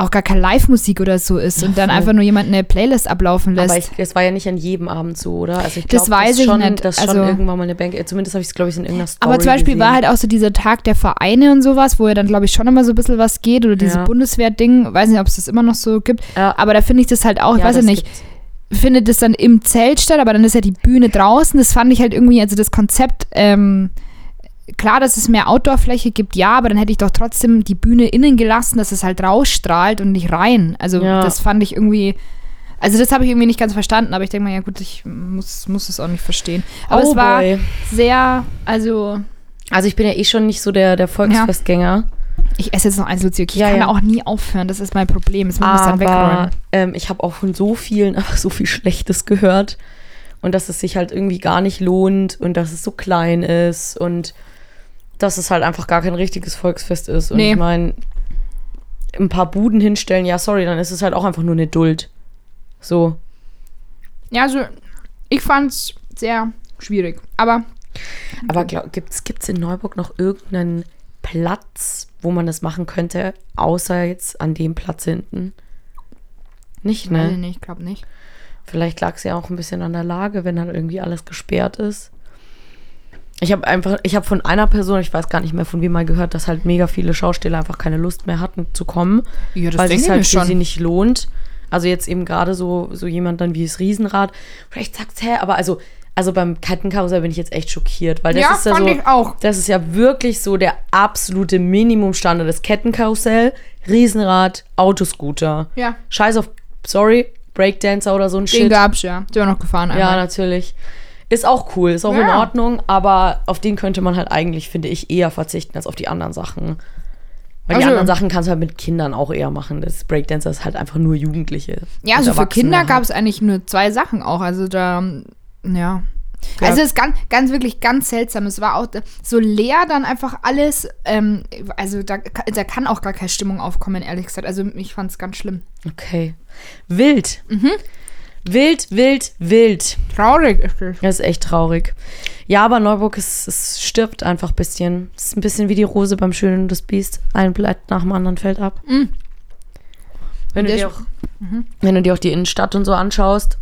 auch gar keine Live-Musik oder so ist und dann einfach nur jemand eine Playlist ablaufen lässt. Aber ich, es war ja nicht an jedem Abend so, oder? Also ich Das glaub, weiß dass ich schon, nicht. Dass schon Also- irgendwann mal eine Bank, äh, zumindest habe ich es, glaube ich, in irgendeiner Story Aber zum Beispiel gesehen. war halt auch so dieser Tag der Vereine und sowas, wo ja dann, glaube ich, schon immer so ein bisschen was geht oder dieses Ja. Bundeswehr-Ding, weiß nicht, ob es das immer noch so gibt. Ja. Aber da finde ich das halt auch, ich Ja, weiß ja das nicht, gibt's. findet das dann im Zelt statt, aber dann ist ja die Bühne draußen. Das fand ich halt irgendwie, also das Konzept, ähm, klar, dass es mehr Outdoor-Fläche gibt, ja, aber dann hätte ich doch trotzdem die Bühne innen gelassen, dass es halt rausstrahlt und nicht rein. Also Ja. das fand ich irgendwie. Also das habe ich irgendwie nicht ganz verstanden, aber ich denke mal, ja gut, ich muss, muss es auch nicht verstehen. Aber Oh es war boy. sehr, also Also ich bin ja eh schon nicht so der, der Volksfestgänger. ich esse jetzt noch eins Luzi, ich Ja, kann ja. auch nie aufhören, das ist mein Problem, das muss ich dann wegräumen. ähm, ich habe auch von so vielen einfach so viel Schlechtes gehört. Und dass es sich halt irgendwie gar nicht lohnt und dass es so klein ist und dass es halt einfach gar kein richtiges Volksfest ist. Und Nee. ich meine, ein paar Buden hinstellen, ja, sorry, dann ist es halt auch einfach nur eine Duld. So. Ja, also ich fand's sehr schwierig, aber Aber glaub, gibt's, gibt's in Neuburg noch irgendeinen Platz, wo man das machen könnte, außer jetzt an dem Platz hinten? Nicht, ne? nicht, ich glaube nicht. Vielleicht lag es ja auch ein bisschen an der Lage, wenn dann irgendwie alles gesperrt ist. Ich habe einfach, ich habe von einer Person, ich weiß gar nicht mehr von wem mal gehört, dass halt mega viele Schausteller einfach keine Lust mehr hatten zu kommen, Ja, das weil es halt für sie nicht lohnt. Also jetzt eben gerade so, so jemand dann wie das Riesenrad. Vielleicht sagt's, hä, aber also, also beim Kettenkarussell bin ich jetzt echt schockiert, weil das Ja, ist ja fand so, ich auch. das ist ja wirklich so der absolute Minimumstandard. Das Kettenkarussell, Riesenrad, Autoscooter. Ja, Scheiß auf, sorry, Breakdancer oder so ein den Shit. gab's ja. Der war noch gefahren Ja, einmal. natürlich. Ist auch cool, ist auch in Ja. Ordnung, aber auf den könnte man halt eigentlich, finde ich, eher verzichten als auf die anderen Sachen. Weil die Also- anderen Sachen kannst du halt mit Kindern auch eher machen. Das Breakdancer ist halt einfach nur Jugendliche. Ja, also für Kinder halt. gab es eigentlich nur zwei Sachen auch. Also da, ja. Ja. Also es ist ganz, ganz wirklich ganz seltsam. Es war auch so leer dann einfach alles. Ähm, also da, da kann auch gar keine Stimmung aufkommen, ehrlich gesagt. Also ich fand es ganz schlimm. Okay. Wild. Mhm. Wild, wild, wild. Traurig ist es. Das ist echt traurig. Ja, aber Neuburg, es, es stirbt einfach ein bisschen. Es ist ein bisschen wie die Rose beim Schönen und das Biest. Ein Blatt nach dem anderen fällt ab. Mhm. Wenn, du dir auch, wenn du dir auch die Innenstadt und so anschaust,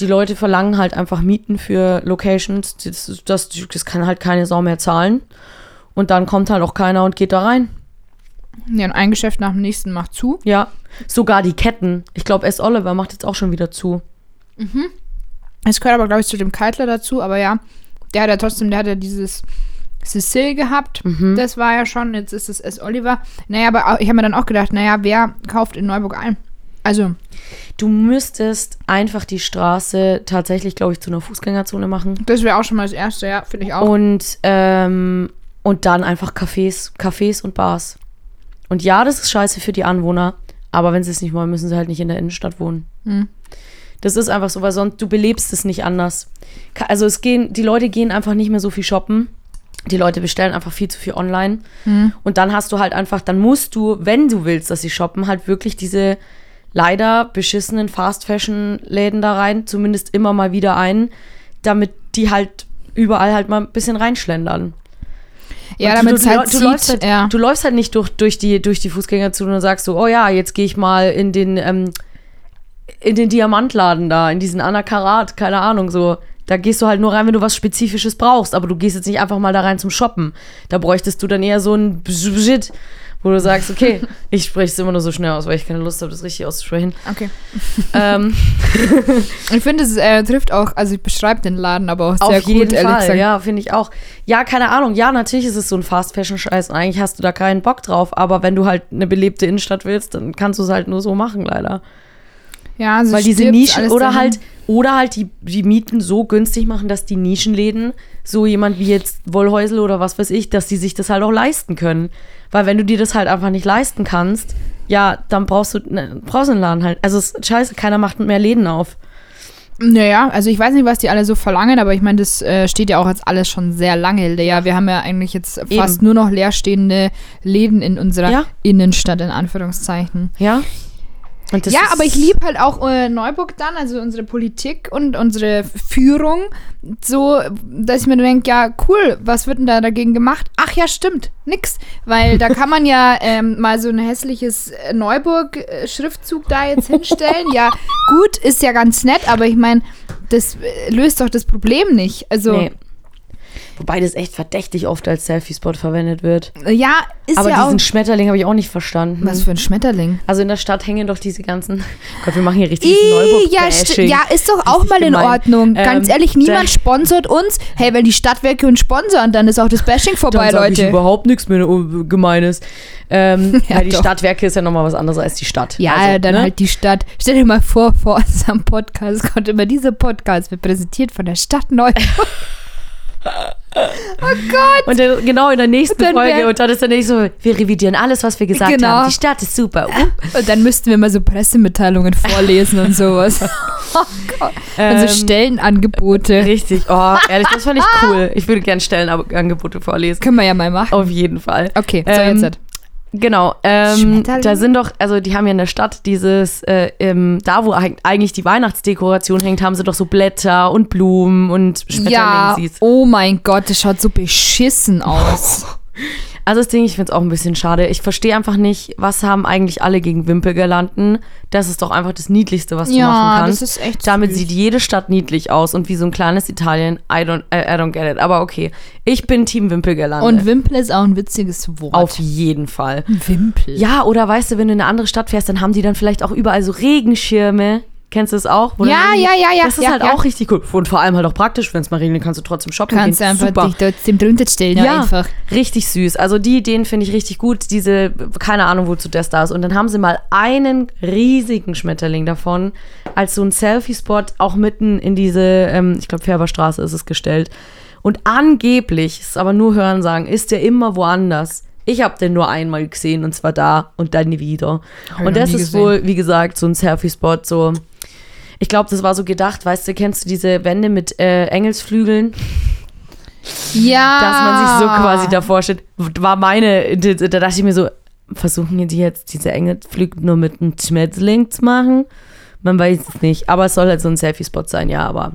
die Leute verlangen halt einfach Mieten für Locations. Das, das, das kann halt keine Sau mehr zahlen. Und dann kommt halt auch keiner und geht da rein. Ja, und ein Geschäft nach dem nächsten macht zu. Ja, sogar die Ketten. Ich glaube, S. Oliver macht jetzt auch schon wieder zu. Es gehört aber, glaube ich, zu dem Keitler dazu. Aber ja, der hat ja trotzdem, der hat ja dieses Cecil gehabt. Mhm. Das war ja schon, jetzt ist es S. Oliver. Naja, aber ich habe mir dann auch gedacht, naja, wer kauft in Neuburg ein? Also, Du müsstest einfach die Straße tatsächlich, glaube ich, zu einer Fußgängerzone machen. das wäre auch schon mal das Erste, ja, finde ich auch. Und, ähm, und dann einfach Cafés, Cafés und Bars. Und ja, das ist scheiße für die Anwohner, aber wenn sie es nicht wollen, müssen sie halt nicht in der Innenstadt wohnen. Hm. Das ist einfach so, weil sonst du belebst es nicht anders. Also es gehen, die Leute gehen einfach nicht mehr so viel shoppen. Die Leute bestellen einfach viel zu viel online. Hm. Und dann hast du halt einfach, dann musst du, wenn du willst, dass sie shoppen, halt wirklich diese leider beschissenen Fast-Fashion-Läden da rein, zumindest immer mal wieder ein, damit die halt überall halt mal ein bisschen reinschlendern. Ja, damit du, es du, halt du, läufst halt, ja. du läufst halt nicht durch, durch, die, durch die Fußgängerzone und sagst so, oh ja, jetzt gehe ich mal in den, ähm, in den Diamantladen da, in diesen Anakarat, keine Ahnung, so. Da gehst du halt nur rein, wenn du was Spezifisches brauchst, aber du gehst jetzt nicht einfach mal da rein zum Shoppen. Da bräuchtest du dann eher so ein Shit, wo du sagst, okay, ich spreche es immer nur so schnell aus, weil ich keine Lust habe, das richtig auszusprechen. Okay. ähm, Ich finde, es äh, trifft auch, also ich beschreibe den Laden aber auch sehr auf jeden gut, ehrlich Fall, gesagt. ja, finde ich auch. Ja, keine Ahnung, ja, natürlich ist es so ein Fast-Fashion-Scheiß und eigentlich hast du da keinen Bock drauf, aber wenn du halt eine belebte Innenstadt willst, dann kannst du es halt nur so machen, leider. Ja, also Weil diese Nischen oder dahin. halt oder halt die, die Mieten so günstig machen, dass die Nischenläden, so jemand wie jetzt Wollhäusel oder was weiß ich, dass die sich das halt auch leisten können. Weil wenn du dir das halt einfach nicht leisten kannst, ja, dann brauchst du, ne, brauchst einen Laden halt. Also es ist scheiße, keiner macht mehr Läden auf. Naja, also ich weiß nicht, was die alle so verlangen, aber ich meine, das äh, steht ja auch jetzt alles schon sehr lange leer. Wir haben ja eigentlich jetzt fast nur noch leerstehende Läden in unserer Ja. Innenstadt, in Anführungszeichen. Ja? Ja, aber ich liebe halt auch äh, Neuburg dann, also unsere Politik und unsere Führung, so, dass ich mir denke, ja, cool, was wird denn da dagegen gemacht? Ach ja, stimmt, nix. Weil da kann man ja ähm, mal so ein hässliches äh, Neuburg-Schriftzug da jetzt hinstellen. ja, gut, ist ja ganz nett, aber ich meine, das äh, löst doch das Problem nicht. Also, Nee. Wobei das echt verdächtig oft als Selfie-Spot verwendet wird. ja, ist aber ja auch. diesen Schmetterling habe ich auch nicht verstanden. Was für ein Schmetterling. Also in der Stadt hängen doch diese ganzen. Gott, wir machen hier richtig neuburg ja, ja, ist doch auch mal in gemein. Ordnung. Ganz Ähm, ehrlich, niemand sponsort uns. Hey, wenn die Stadtwerke uns sponsoren, dann ist auch das Bashing vorbei, Dann sag ich Leute. überhaupt nichts mehr Gemeines. Ähm, Ja, weil die doch. Stadtwerke ist ja nochmal was anderes als die Stadt. Ja, also, dann ne? halt die Stadt. Stell dir mal vor, vor unserem Podcast kommt immer dieser Podcast, wird präsentiert von der Stadt Neuburg. Und dann, genau in der nächsten dann Folge. wär- Und dann ist dann nicht so, wir revidieren alles, was wir gesagt Genau. haben. Die Stadt ist super. Uh. Und dann müssten wir mal so Pressemitteilungen vorlesen und sowas. oh Gott. Also Ähm, Stellenangebote. Richtig. Oh, ehrlich, das fand ich cool. Ich würde gerne Stellenangebote vorlesen. Können wir ja mal machen. Auf jeden Fall. Okay, so Ähm, jetzt. Genau, ähm, da sind doch, also die haben ja in der Stadt dieses, äh, ähm, da wo eig- eigentlich die Weihnachtsdekoration hängt, haben sie doch so Blätter und Blumen und Ja, Schmetterlingsies. oh mein Gott, das schaut so beschissen aus. Also das Ding, ich finde es auch ein bisschen schade. Ich verstehe einfach nicht, was haben eigentlich alle gegen Wimpelgirlanden? Das ist doch einfach das Niedlichste, was du Ja, machen kannst. das ist echt Damit süß. sieht jede Stadt niedlich aus und wie so ein kleines Italien. I don't, I, I don't get it. Aber okay, ich bin Team Wimpelgirlande. Und Wimpel ist auch ein witziges Wort. Auf jeden Fall. Wimpel. Ja, oder weißt du, wenn du in eine andere Stadt fährst, dann haben die dann vielleicht auch überall so Regenschirme. Kennst du das auch? Ja, ja, ja, ja, Das ist ja, halt ja. auch richtig cool. Und vor allem halt auch praktisch, wenn es mal regnet, kannst du trotzdem shoppen Kannst du gehen. einfach Super. dich trotzdem drunter stellen, Ja, einfach. richtig süß. Also die Ideen finde ich richtig gut. Diese, keine Ahnung, wozu das da ist. Und dann haben sie mal einen riesigen Schmetterling davon als so ein Selfie-Spot auch mitten in diese, ähm, ich glaube, Färberstraße ist es gestellt. Und angeblich, ist aber nur Hören sagen, ist der immer woanders. Ich habe den nur einmal gesehen und zwar da und dann nie wieder. Hab und das ist gesehen. wohl, wie gesagt, so ein Selfie-Spot, so. Ich glaube, das war so gedacht, weißt du, kennst du diese Wände mit äh, Engelsflügeln? Ja. dass man sich so quasi davor steht, war meine, da da dachte ich mir so, versuchen die jetzt diese Engelflüge nur mit einem Schmetterling zu machen? Man weiß es nicht, aber es soll halt so ein Selfie-Spot sein, ja, aber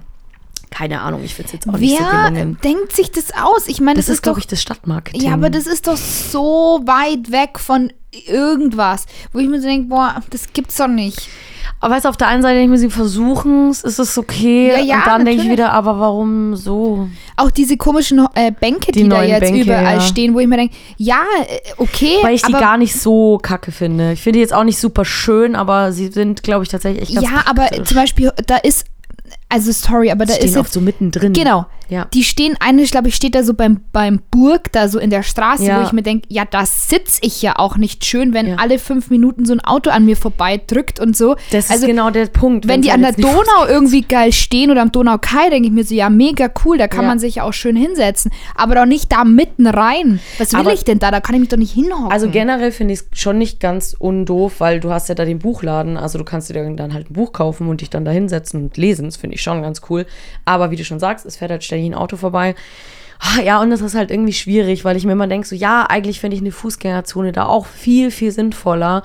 keine Ahnung, ich finde es jetzt auch nicht so Wer gelungen. denkt sich das aus? Ich meine, Das, das, ist, glaube doch ich, das Stadtmarketing. Ja, aber das ist doch so weit weg von irgendwas, wo ich mir so denke, boah, das gibt's doch nicht. Aber weißt du, auf der einen Seite denke ich mir, sie versuchen es, ist es okay. Ja, ja, und dann denke ich wieder, aber warum so? Auch diese komischen äh, Bänke, die, Die da jetzt Bänke, überall ja. stehen, wo ich mir denke, ja, äh, okay, Weil ich die aber, gar nicht so kacke finde. Ich finde die jetzt auch nicht super schön, aber sie sind, glaube ich, tatsächlich echt ganz ja, aber praktisch. zum Beispiel, da ist, also sorry, aber da stehen ist oft jetzt so mittendrin. Genau. Ja. Die stehen, eine, glaube ich, steht da so beim, beim Burg, da so in der Straße, Ja. wo ich mir denke, ja, da sitze ich ja auch nicht schön, wenn Ja. alle fünf Minuten so ein Auto an mir vorbeidrückt und so. Das also, ist genau der Punkt. wenn die an der Donau irgendwie geil stehen oder am Donaukai, denke ich mir so, ja, mega cool, da kann man sich ja auch schön hinsetzen. Aber doch nicht da mitten rein. Was will Aber- ich denn da? Da kann ich mich doch nicht hinhocken. Also generell finde ich es schon nicht ganz undoof, weil du hast ja da den Buchladen, also du kannst dir dann halt ein Buch kaufen und dich dann da hinsetzen und lesen. Das finde ich schon ganz cool. Aber wie du schon sagst, es fährt halt ständig ein Auto vorbei. Ah, Ja, und das ist halt irgendwie schwierig, weil ich mir immer denke, so ja, eigentlich finde ich eine Fußgängerzone da auch viel, viel sinnvoller.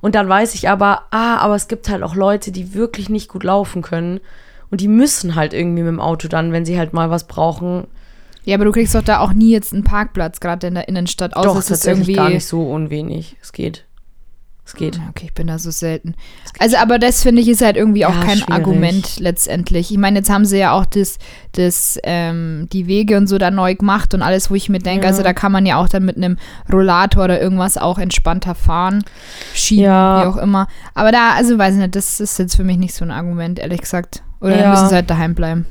Und dann weiß ich aber, ah, aber es gibt halt auch Leute, die wirklich nicht gut laufen können. Und die müssen halt irgendwie mit dem Auto dann, wenn sie halt mal was brauchen, ja, aber du kriegst doch da auch nie jetzt einen Parkplatz, gerade in der Innenstadt, außer doch es ist irgendwie. gar nicht so unwenig. Es geht. Es geht. Okay, ich bin da so selten. Also, aber das finde ich ist halt irgendwie auch Ja, kein schwierig. Argument letztendlich. Ich meine, jetzt haben sie ja auch das, das, ähm, die Wege und so da neu gemacht und alles, wo ich mir denke, Ja. also da kann man ja auch dann mit einem Rollator oder irgendwas auch entspannter fahren, schieben, Ja. wie auch immer. Aber da, also weiß ich nicht, das ist jetzt für mich nicht so ein Argument, ehrlich gesagt. Oder dann Ja. müssen sie halt daheim bleiben.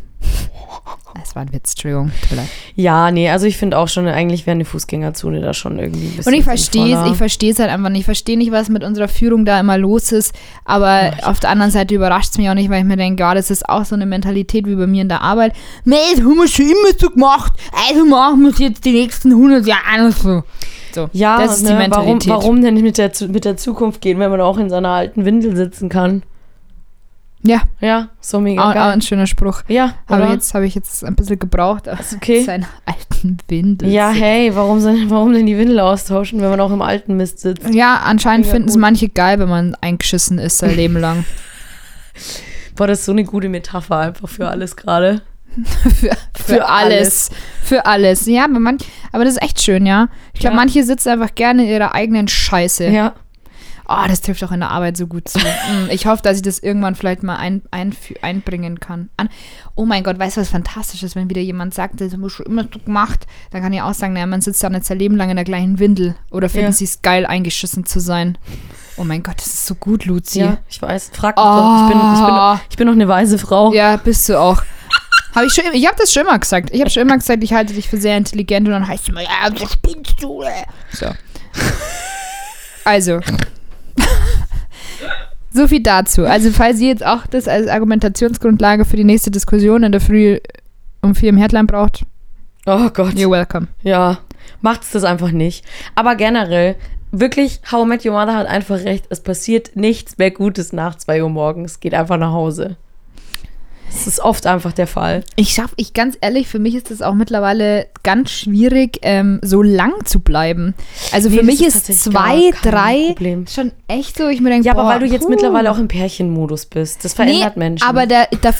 Das war ein Witz, Entschuldigung. Tut mir leid. Ja, nee, also ich finde auch schon, eigentlich wäre eine Fußgängerzone da schon irgendwie ein bisschen Und ich verstehe es, ich verstehe es halt einfach nicht. Ich verstehe nicht, was mit unserer Führung da immer los ist. Aber auf der anderen Seite überrascht es mich auch nicht, weil ich mir denke, ja, das ist auch so eine Mentalität wie bei mir in der Arbeit. Nee, das haben wir schon immer so gemacht. Also machen wir es jetzt die nächsten 100 Jahre noch so. So, Ja, das ist ne, die warum, Mentalität. warum denn nicht mit der, mit der Zukunft gehen, wenn man auch in seiner alten Windel sitzen kann? Ja, Ja, so mega auch, auch geil. ein schöner Spruch. Ja, Aber oder? jetzt habe ich jetzt ein bisschen gebraucht. Ist okay. Seinen alten Windel. Ja, hey, warum, sind, warum denn die Windel austauschen, wenn man auch im alten Mist sitzt? Ja, anscheinend finden es manche geil, wenn man eingeschissen ist sein Leben lang. Boah, das ist so eine gute Metapher einfach für alles gerade. für, für alles. Für alles. Ja, aber, man, aber das ist echt schön, ja. Ich glaube, Ja. manche sitzen einfach gerne in ihrer eigenen Scheiße. Ja. Oh, das trifft auch in der Arbeit so gut zu. Mm, ich hoffe, dass ich das irgendwann vielleicht mal ein, einfü- einbringen kann. An, oh mein Gott, weißt du, was fantastisch ist, wenn wieder jemand sagt, das haben wir schon immer so gemacht, dann kann ich auch sagen, naja, man sitzt ja nicht sein Leben lang in der gleichen Windel. Oder finden Ja. sie es geil, eingeschissen zu sein. Oh mein Gott, das ist so gut, Luzi. Ja, ich weiß. Frag mich doch. Ich bin, ich, bin, Oh. ich bin noch eine weise Frau. Ja, bist du auch. Hab ich schon, ich habe das schon immer gesagt. Ich habe schon immer gesagt, ich halte dich für sehr intelligent und dann heißt es immer, ja, du spinnst du. äh. So. Also. So viel dazu. Also, falls ihr jetzt auch das als Argumentationsgrundlage für die nächste Diskussion in der Früh um vier im Headline braucht, Oh Gott. you're welcome. Ja, macht's das einfach nicht. Aber generell, wirklich, How I Met Your Mother hat einfach recht. Es passiert nichts mehr Gutes nach 2 Uhr morgens. Geht einfach nach Hause. Das ist oft einfach der Fall. Ich schaff, ich ganz ehrlich, für mich ist es auch mittlerweile ganz schwierig, ähm, so lang zu bleiben. Also für Nee, das mich ist ist zwei, drei Problem. schon echt so, ich mir denke, Ja, aber boah, weil du jetzt puh. mittlerweile auch im Pärchenmodus bist. Das verändert Menschen. Aber der, der,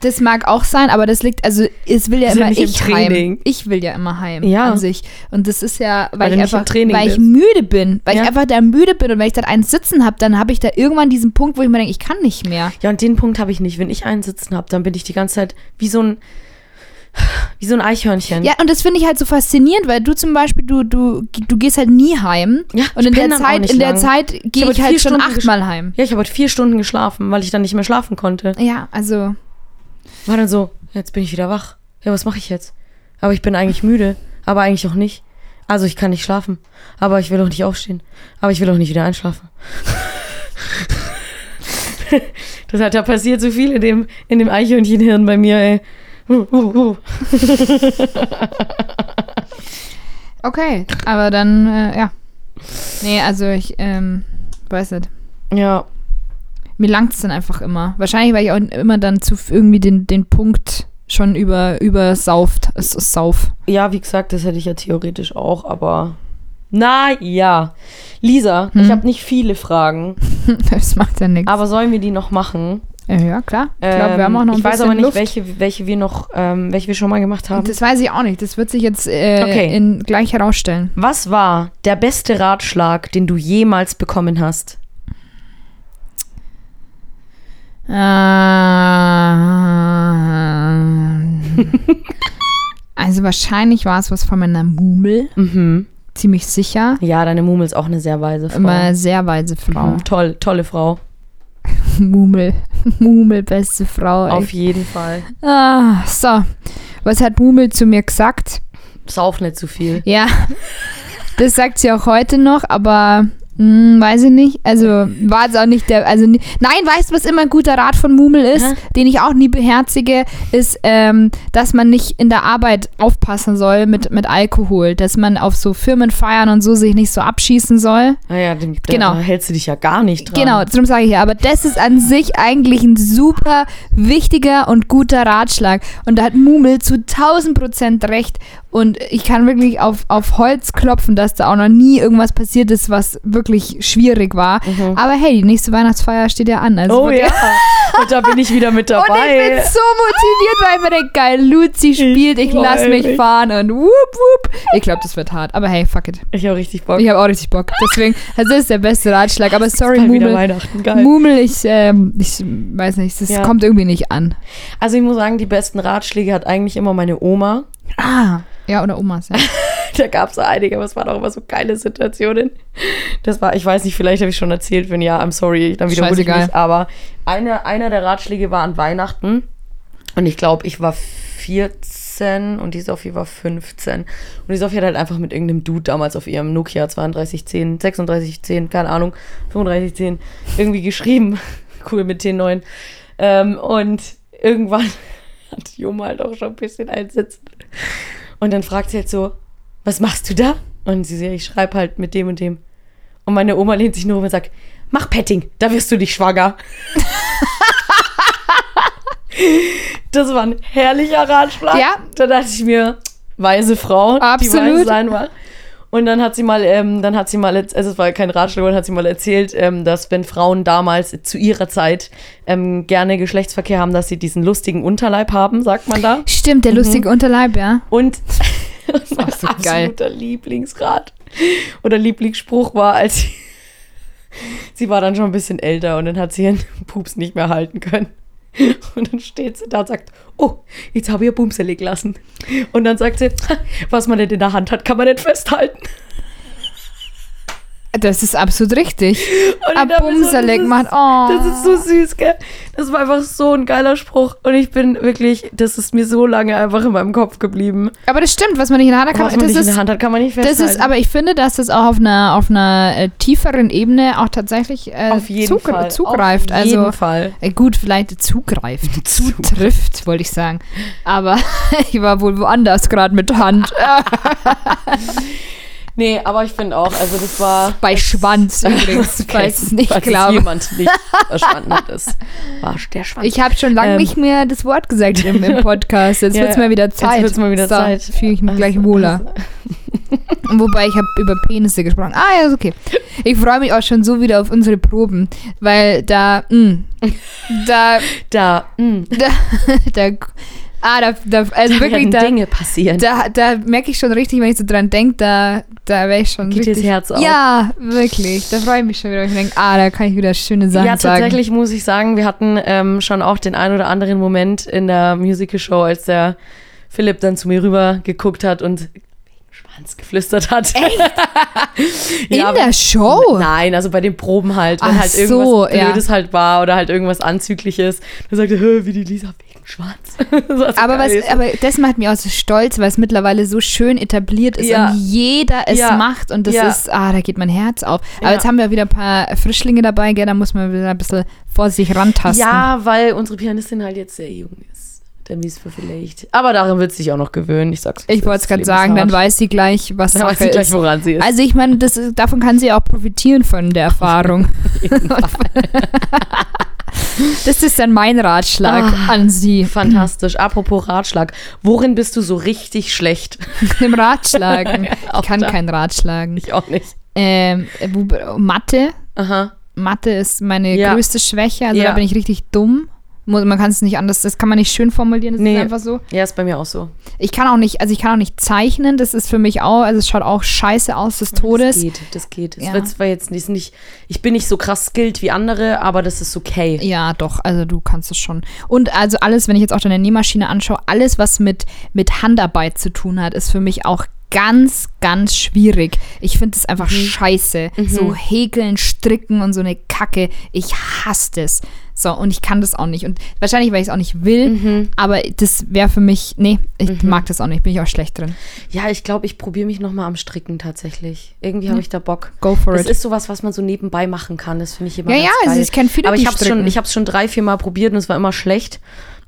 das mag auch sein, aber das liegt, also es will ja immer im ich heim. Ich will ja immer heim Ja. an sich. Und das ist ja, weil, Weil ich einfach, weil ich bist. müde bin, weil Ja. ich einfach da müde bin und wenn ich dann eins sitzen habe, dann habe ich da irgendwann diesen Punkt, wo ich mir denke, ich kann nicht mehr. ja, und den Punkt habe ich nicht. Wenn ich einen sitzen habe, dann bin ich die ganze Zeit wie so ein, wie so ein Eichhörnchen. Ja, und das finde ich halt so faszinierend, weil du zum Beispiel, du, du, du gehst halt nie heim. Ja, und ich in der Zeit, in der lang. Zeit gehe ich heute halt schon achtmal heim. Ja, ich habe heute vier Stunden geschlafen, weil ich dann nicht mehr schlafen konnte. Ja, also. War dann so, jetzt bin ich wieder wach. Ja, was mache ich jetzt? Aber ich bin eigentlich müde, aber eigentlich auch nicht. Also ich kann nicht schlafen, aber ich will auch nicht aufstehen. Aber ich will auch nicht wieder einschlafen. das hat ja passiert so viel in dem, in dem Eichhörnchenhirn bei mir, ey. Uh, uh, uh. Okay, aber dann, äh, ja. Nee, also ich, ähm, weiß nicht. Ja, Mir langt es dann einfach immer. Wahrscheinlich, weil ich auch immer dann zu irgendwie den, den Punkt schon über, übersauft. Es ist sauf. ja, wie gesagt, das hätte ich ja theoretisch auch, aber na ja. Lisa, ich Hm? habe nicht viele Fragen, das macht ja nichts. aber sollen wir die noch machen? Ja, klar. Ich glaube, wir haben auch noch ein Ähm, ich weiß aber nicht, Luft. welche, welche wir noch, ähm, welche wir schon mal gemacht haben. Das weiß ich auch nicht. Das wird sich jetzt äh, Okay. in, gleich herausstellen. Was war der beste Ratschlag, den du jemals bekommen hast? Ähm, also wahrscheinlich war es was von meiner Mumel. Mhm. Ziemlich sicher. Ja, deine Mumel ist auch eine sehr weise Frau. Immer sehr weise Frau. Mhm. Toll, tolle Frau. Mumel. Mumel, beste Frau. Ey. Auf jeden Fall. Ah, so. Was hat Mumel zu mir gesagt? Sauf nicht zu viel. Ja, das sagt sie auch heute noch, aber hm, weiß ich nicht. Also war es auch nicht der. Also nein, weißt du, was immer ein guter Rat von Mumel ist, Hä? den ich auch nie beherzige, ist, ähm, dass man nicht in der Arbeit aufpassen soll mit, mit Alkohol, dass man auf so Firmenfeiern und so sich nicht so abschießen soll. Naja, den, da, Genau. da hältst du dich ja gar nicht dran. Genau, darum sage ich ja. Aber das ist an sich eigentlich ein super wichtiger und guter Ratschlag. Und da hat Mumel zu 1000 Prozent recht. Und ich kann wirklich auf, auf Holz klopfen, dass da auch noch nie irgendwas passiert ist, was wirklich schwierig war. Aber hey, die nächste Weihnachtsfeier steht ja an. Also Mhm. Oh ja. Und da bin ich wieder mit Und ich dabei. bin so motiviert, weil ich mir denke, geil, Luzi spielt, ich freu lass mich mich. fahren und wupp, wupp. Ich glaube, das wird hart. Aber hey, fuck it. Ich habe richtig Bock. Ich habe auch richtig Bock. Deswegen, das ist der beste Ratschlag. Aber sorry, Mumel. Mumel, ich, ähm, ich weiß nicht, das Ja. kommt irgendwie nicht an. Also ich muss sagen, die besten Ratschläge hat eigentlich immer meine Oma. Ah, ja, oder Omas, ja. Da gab es so einige, aber es waren auch immer so geile Situationen. Das war, ich weiß nicht, vielleicht habe ich schon erzählt, wenn ja, I'm sorry, dann wiederhole ich Scheißegal. mich. Aber eine, einer der Ratschläge war an Weihnachten. Und ich glaube, ich war 14 und die Sophie war 15. Und die Sophie hat halt einfach mit irgendeinem Dude damals auf ihrem Nokia 3210, 3610, keine Ahnung, 3510 irgendwie geschrieben. cool mit T9. Ähm, und irgendwann hat Joma halt auch schon ein bisschen einsitzen. Und dann fragt sie halt so, was machst du da? Und sie sagt, ich schreibe halt mit dem und dem. Und meine Oma lehnt sich nur rum und sagt, mach Petting, da wirst du nicht schwanger. das war ein herrlicher Ratschlag. Ja. Da dachte ich mir, weise Frau, die Absolut. weise sein war. Und dann hat sie mal, ähm, dann hat sie mal, also es war kein Ratschlag, dann hat sie mal erzählt, ähm, dass wenn Frauen damals zu ihrer Zeit ähm, gerne Geschlechtsverkehr haben, dass sie diesen lustigen Unterleib haben, sagt man da. Stimmt, der lustige Unterleib, ja. Und mein so geil. absoluter Lieblingsrat oder Lieblingsspruch war, als sie, sie war dann schon ein bisschen älter und dann hat sie ihren Pups nicht mehr halten können. Und dann steht sie da und sagt, oh, jetzt habe ich ihr Bumsele gelassen. Und dann sagt sie, was man nicht in der Hand hat, kann man nicht festhalten. Das ist absolut richtig. Und mir so, das macht, oh. Das ist so süß, gell? Das war einfach so ein geiler Spruch. Und ich bin wirklich, das ist mir so lange einfach in meinem Kopf geblieben. Aber das stimmt, was man nicht in der Hand hat, kann Was man, das nicht in ist, der Hand hat, kann man nicht das festhalten. ist, aber ich finde, dass das auch auf einer, auf einer äh, tieferen Ebene auch tatsächlich äh, auf jeden zugre- Fall. zugreift. Auf jeden also Fall. äh, gut, vielleicht zugreift, zutrifft, wollte ich sagen. Aber ich war wohl woanders gerade mit Hand. Nee, aber ich finde auch, also das war. Bei Schwanz übrigens, falls es nicht falls es glaube. jemand nicht verstanden hat, das war der Schwanz. Ich habe schon lange Ähm. nicht mehr das Wort gesagt im, im Podcast. Jetzt Ja, wird's mal wieder Zeit. Jetzt wird's mal wieder so, Zeit. Fühle ich mich gleich wohler. Wobei ich habe über Penisse gesprochen. Ah ja, ist okay. Ich freue mich auch schon so wieder auf unsere Proben, weil da, mh, da, Da, mh, da, da, ah, da, da also da wirklich, da, Dinge passieren. da, da merke ich schon richtig, wenn ich so dran denke, da, da wäre ich schon Geht richtig. das Herz auf. Ja, wirklich. Da freue ich mich schon wieder. Ich denke, ah, da kann ich wieder schöne Sachen ja, sagen. tatsächlich muss ich sagen, wir hatten ähm, schon auch den ein oder anderen Moment in der Musical-Show, als der Philipp dann zu mir rüber geguckt hat und Schwanz geflüstert hat. In ja, der Show? Nein, also bei den Proben halt, wenn Ach halt so, irgendwas ja. Blödes halt war oder halt irgendwas Anzügliches. Dann sagte, wie die Lisa wegen Schwanz. Das war so Aber, was, aber das macht mich auch so stolz, weil es mittlerweile so schön etabliert ist Ja. und jeder es Ja. macht und das Ja. ist, ah, da geht mein Herz auf. Aber jetzt haben wir wieder ein paar Frischlinge dabei, gell, da muss man wieder ein bisschen vorsichtig rantasten. Ja, weil unsere Pianistin halt jetzt sehr jung ist. Dann ist sie vielleicht. Aber daran wird sie sich auch noch gewöhnen. Ich sag's. Ich wollte es gerade sagen, dann weiß sie gleich, was dann weiß sie gleich, woran sie ist. Also ich meine, das, davon kann sie auch profitieren von der Erfahrung. das ist dann mein Ratschlag Ah. an sie. Fantastisch. Apropos Ratschlag. Worin bist du so richtig schlecht? Im Ratschlagen. Ich kann da. kein Ratschlagen. Ich auch nicht. Ähm, Mathe. Aha. Mathe ist meine Ja. größte Schwäche. Also Ja. da bin ich richtig dumm. Man kann es nicht anders, das kann man nicht schön formulieren, das Nee. ist einfach so. Ja, ist bei mir auch so. Ich kann auch nicht, also ich kann auch nicht zeichnen, das ist für mich auch, also es schaut auch scheiße aus des Todes. Das geht, das geht. Es Ja. wird zwar jetzt nicht, nicht, ich bin nicht so krass skilled wie andere, aber das ist okay. Ja, doch, also du kannst es schon. Und also alles, wenn ich jetzt auch deine Nähmaschine anschaue, alles, was mit, mit Handarbeit zu tun hat, ist für mich auch ganz, ganz schwierig. Ich finde es einfach scheiße. So häkeln, stricken und so eine Kacke. Ich hasse das. So, und ich kann das auch nicht. Und wahrscheinlich, weil ich es auch nicht will, aber das wäre für mich, nee, ich mag das auch nicht, bin ich auch schlecht drin. Ja, ich glaube, ich probiere mich nochmal am Stricken tatsächlich. Irgendwie habe ich da Bock. Go for Das it. ist sowas, was man so nebenbei machen kann. Das finde ich immer Ja, ja, geil. also ich kenn viele, Aber ich habe schon, ich habe schon drei, vier Mal probiert und es war immer schlecht.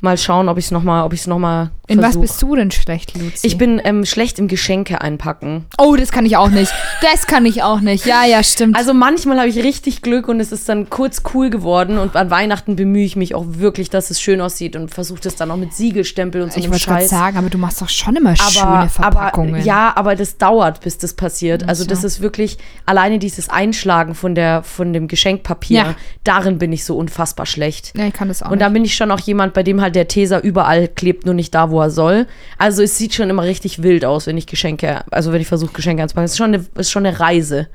Mal schauen, ob ich es nochmal, ob ich es nochmal In was bist du denn schlecht, Luzi? Ich bin ähm, schlecht im Geschenke einpacken. oh, das kann ich auch nicht. Das kann ich auch nicht. Ja, ja, stimmt. Also manchmal habe ich richtig Glück und es ist dann kurz cool geworden und an Weihnachten bemühe ich mich auch wirklich, dass es schön aussieht und versuche das dann auch mit Siegelstempel und so ich einem Scheiß. sagen, aber du machst doch schon immer aber, schöne Verpackungen. aber ja, aber das dauert, bis das passiert. Also so. das ist wirklich alleine dieses Einschlagen von der von dem Geschenkpapier. Ja. Darin bin ich so unfassbar schlecht. Ja, ich kann das auch Und dann bin ich schon auch jemand, bei dem halt der Teser überall klebt, nur nicht da, wo er soll. Also es sieht schon immer richtig wild aus, wenn ich Geschenke, also wenn ich versuche, Geschenke anzupacken. Es ist schon eine, es ist schon eine Reise.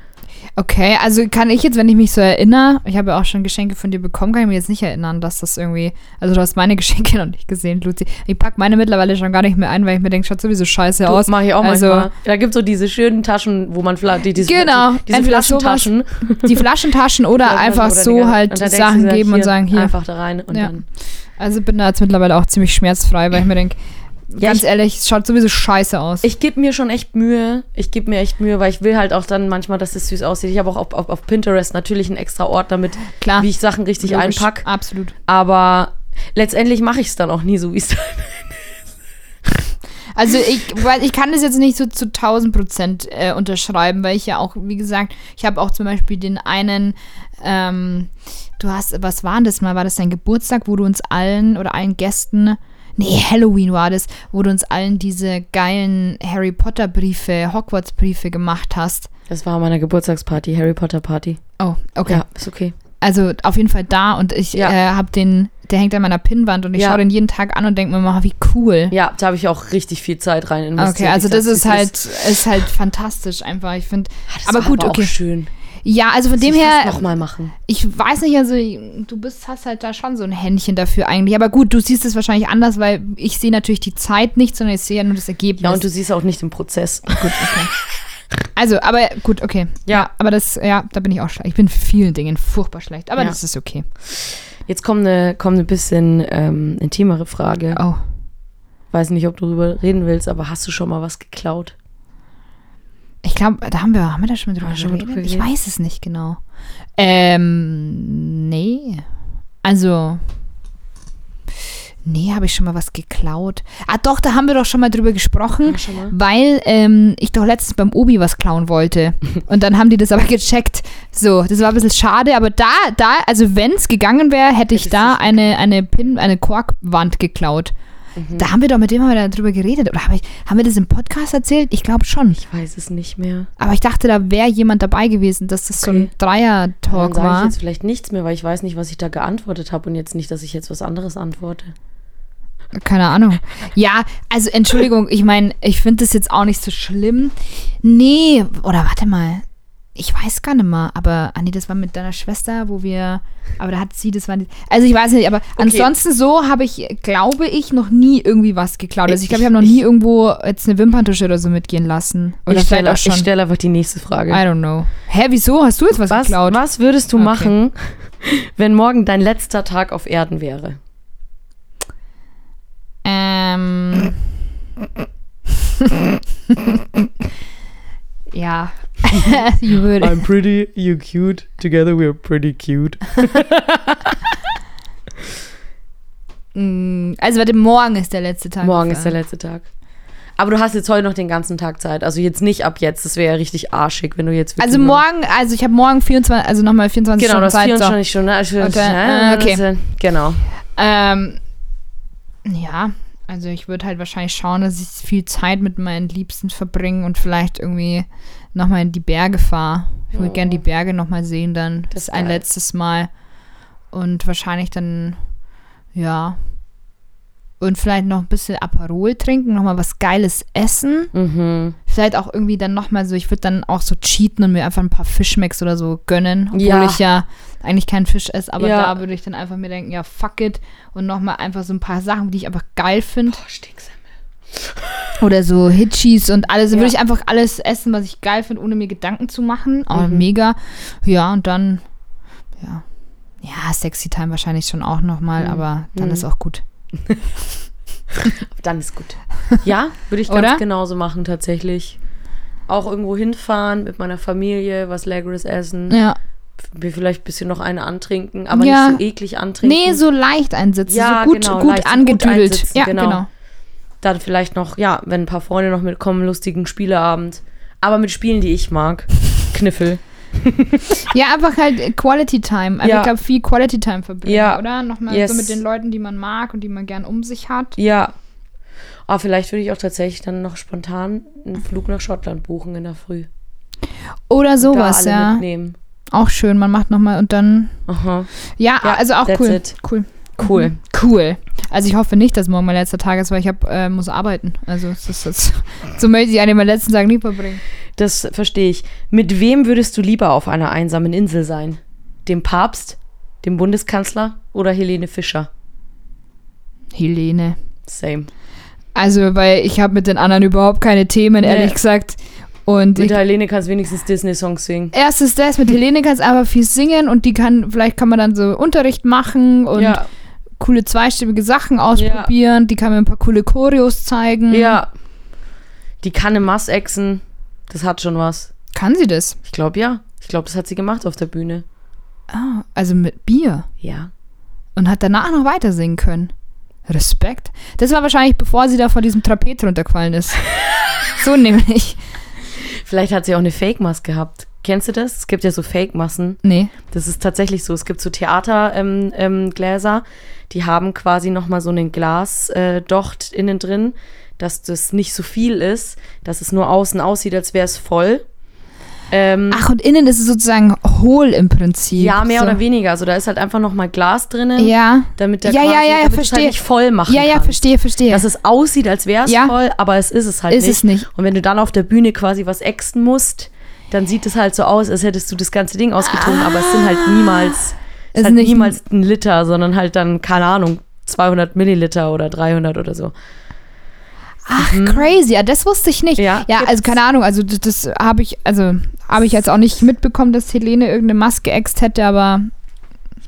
Okay, also kann ich jetzt, wenn ich mich so erinnere, ich habe ja auch schon Geschenke von dir bekommen, kann ich mich jetzt nicht erinnern, dass das irgendwie, also du hast meine Geschenke noch nicht gesehen, Luzi. Ich packe meine mittlerweile schon gar nicht mehr ein, weil ich mir denke, schaut sowieso scheiße aus. Mach ich auch also, manchmal. Da gibt es so diese schönen Taschen, wo man die, diese, Genau, diese entweder sowas, Flaschentaschen. Die Flaschentaschen oder Oder einfach die so halt du Sachen geben und sagen, hier. Einfach da rein und Ja. dann. Also bin da jetzt mittlerweile auch ziemlich schmerzfrei, weil ich mir denke, Ja, ganz ich- ehrlich, es schaut sowieso scheiße aus. Ich gebe mir schon echt Mühe. Ich gebe mir echt Mühe, weil ich will halt auch dann manchmal, dass es süß aussieht. Ich habe auch auf, auf, auf Pinterest natürlich einen extra Ort damit, Klar. wie ich Sachen richtig Logisch, einpack. Absolut. Aber letztendlich mache ich es dann auch nie so, wie es dann Also ich, weil ich kann das jetzt nicht so zu 1000 Prozent äh, unterschreiben, weil ich ja auch, wie gesagt, ich habe auch zum Beispiel den einen, ähm, du hast, was war denn das mal? War das dein Geburtstag, wo du uns allen oder allen Gästen, nee, Halloween war das, wo du uns allen diese geilen Harry Potter Briefe, Hogwarts Briefe gemacht hast. Das war meine Geburtstagsparty, Harry Potter Party. Oh, okay. Ja, ist okay. Also auf jeden Fall da und ich Ja. äh, habe den, der hängt an meiner Pinnwand und ich Ja. schaue den jeden Tag an und denke mir mal, wie cool. Ja, da habe ich auch richtig viel Zeit rein investiert. Okay, also Ich das dachte, ist halt, ist halt fantastisch einfach. Ich finde, das aber gut, auch okay. schön. Ja, also von dem her, nochmal machen. ich weiß nicht, also du bist, hast halt da schon so ein Händchen dafür eigentlich. Aber gut, du siehst es wahrscheinlich anders, weil ich sehe natürlich die Zeit nicht, sondern ich sehe ja nur das Ergebnis. Ja, und du siehst auch nicht den Prozess. gut, okay. Also, aber gut, okay. Ja. aber das, ja, da bin ich auch schlecht. Ich bin vielen Dingen furchtbar schlecht, aber Ja. das ist okay. Jetzt kommt eine, kommt eine bisschen ähm, intimere Frage. Oh. Weiß nicht, ob du darüber reden willst, aber hast du schon mal was geklaut? Ich glaube, da haben wir, haben wir da schon mal drüber mal geredet? drüber Ich weiß es nicht genau. Ähm, nee. Also, nee, habe ich schon mal was geklaut. Ah, doch, da haben wir doch schon mal drüber gesprochen, Ja, mal. weil ähm, ich doch letztens beim Obi was klauen wollte. Und dann haben die das aber gecheckt. So, das war ein bisschen schade, aber da, da, also wenn es gegangen wäre, hätte ich da eine, eine Pin, eine Korkwand geklaut. Mhm. Da haben wir doch mit dem haben wir darüber geredet. Oder hab ich, haben wir das im Podcast erzählt? Ich glaube schon. Ich weiß es nicht mehr. Aber ich dachte, da wäre jemand dabei gewesen, dass das so ein Okay. Dann Dreier-Talk sage ich war. jetzt vielleicht nichts mehr, weil ich weiß nicht, was ich da geantwortet habe und jetzt nicht, dass ich jetzt was anderes antworte. Keine Ahnung. Ja, also Entschuldigung, ich meine, ich finde das jetzt auch nicht so schlimm. Nee, oder warte mal. Ich weiß gar nicht mal, aber, nee, das war mit deiner Schwester, wo wir, aber da hat sie, das war nicht, also ich weiß nicht, aber ansonsten so habe ich, glaube ich, noch nie irgendwie was geklaut. Also ich glaube, ich habe noch nie irgendwo jetzt eine Wimperntusche oder so mitgehen lassen. Oder ich stelle auch schon. ich einfach die nächste Frage. I don't know. Hä, wieso? Hast du jetzt was, was, geklaut? was würdest du Okay. machen, wenn morgen dein letzter Tag auf Erden wäre? Ähm. ja. ich würde. I'm pretty, you cute, together we're pretty cute. Mm, Also, warte, morgen ist der letzte Tag. Morgen ist der letzte Tag. Aber du hast jetzt heute noch den ganzen Tag Zeit. Also jetzt nicht ab jetzt. Das wäre ja richtig arschig, wenn du jetzt Also, morgen, also ich habe morgen 24, also nochmal 24 Genau, Stunden das Zeit. 24 Stunden. Also, Okay, ja, äh, okay. das, äh, Genau. Ähm, ja, also ich würde halt wahrscheinlich schauen, dass ich viel Zeit mit meinen Liebsten verbringe und vielleicht irgendwie nochmal in die Berge fahre. Ich würde Oh. gerne die Berge nochmal sehen dann. Das Das ist ein geil. letztes Mal. Und wahrscheinlich dann, ja. Und vielleicht noch ein bisschen Aperol trinken, nochmal was Geiles essen. Mhm. Vielleicht auch irgendwie dann nochmal so, ich würde dann auch so cheaten und mir einfach ein paar Fischmecks oder so gönnen. Obwohl Ja. ich ja eigentlich keinen Fisch esse, aber Ja. da würde ich dann einfach mir denken, ja, fuck it. Und nochmal einfach so ein paar Sachen, die ich einfach geil finde. Oh, Stinksemmel. Oder so Hitchis und alles. Ja. würde ich einfach alles essen, was ich geil finde, ohne mir Gedanken zu machen. Aber Mhm. mega. Ja, und dann, ja. Ja, Sexy Time wahrscheinlich schon auch nochmal, Mhm. aber dann Mhm. ist auch gut. Dann ist gut. Ja, würde ich ganz Oder? genauso machen tatsächlich. Auch irgendwo hinfahren mit meiner Familie, was Leckeres essen. Ja. Mir vielleicht ein bisschen noch eine antrinken, aber Ja. nicht so eklig antrinken. Nee, so leicht einsitzen. Ja, so gut, genau, gut gut angedüdelt. einsitzen, ja, genau. genau. Dann vielleicht noch, ja, wenn ein paar Freunde noch mitkommen, lustigen Spieleabend. Aber mit Spielen, die ich mag. Kniffel. Ja, einfach halt Quality Time. Also Ja. Ich glaube, viel Quality Time verbringen, Ja. oder? Nochmal Yes. so mit den Leuten, die man mag und die man gern um sich hat. Ja. Aber vielleicht würde ich auch tatsächlich dann noch spontan einen Flug nach Schottland buchen in der Früh. Oder sowas, ja. mitnehmen. Auch schön. Man macht nochmal und dann. Aha. Ja, Ja, also auch cool. it. Cool. Cool. Mhm. Cool. Also ich hoffe nicht, dass morgen mein letzter Tag ist, weil ich hab, äh, muss arbeiten. Also es ist jetzt, so möchte ich einen meiner letzten Tage nie verbringen. Das verstehe ich. Mit wem würdest du lieber auf einer einsamen Insel sein? Dem Papst, dem Bundeskanzler oder Helene Fischer? Helene. Same. Also, weil ich habe mit den anderen überhaupt keine Themen, Nee. ehrlich gesagt. Und Mit ich, Helene kannst du wenigstens Disney-Songs singen. erstes das, mit Helene kannst du einfach viel singen und die kann, vielleicht kann man dann so Unterricht machen und ja, coole zweistimmige Sachen ausprobieren. Die kann mir ein paar coole Choreos zeigen. ja. Die kann im Mass exen. Das hat schon was. Kann sie das? Ich glaube ja. Ich glaube, das hat sie gemacht auf der Bühne. Ah, also mit Bier. Ja. Und hat danach noch weiter singen können. Respekt. Das war wahrscheinlich, bevor sie da von diesem Trapez runtergefallen ist. so nämlich. Vielleicht hat sie auch eine Fake-Maske gehabt. Kennst du das? Es gibt ja so Fake-Massen. Nee. Das ist tatsächlich so. Es gibt so Theatergläser, ähm, ähm, Gläser, die haben quasi nochmal so einen Glasdocht äh, innen drin, dass das nicht so viel ist, dass es nur außen aussieht, als wäre es voll. Ähm, Ach, und innen ist es sozusagen hohl im Prinzip. ja, mehr so. oder weniger. Also da ist halt einfach nochmal Glas drinnen, Ja. damit der Ja, ja, quasi, ja, ja, du es verstehe. halt nicht voll machen Ja, ja, kannst. verstehe, verstehe. Dass es aussieht, als wäre es Ja. voll, aber es ist es halt Ist nicht. es nicht. Und wenn du dann auf der Bühne quasi was exen musst, dann sieht es halt so aus, als hättest du das ganze Ding ausgetrunken, aber es sind halt niemals, es ist halt nicht- niemals ein Liter, sondern halt dann, keine Ahnung, 200 Milliliter oder 300 oder so. Ach, crazy. Ja, das wusste ich nicht. Mhm. Ja, Ja, also keine Ahnung. Also das, das habe ich, also habe ich jetzt auch nicht mitbekommen, dass Helene irgendeine Maske ext hätte, aber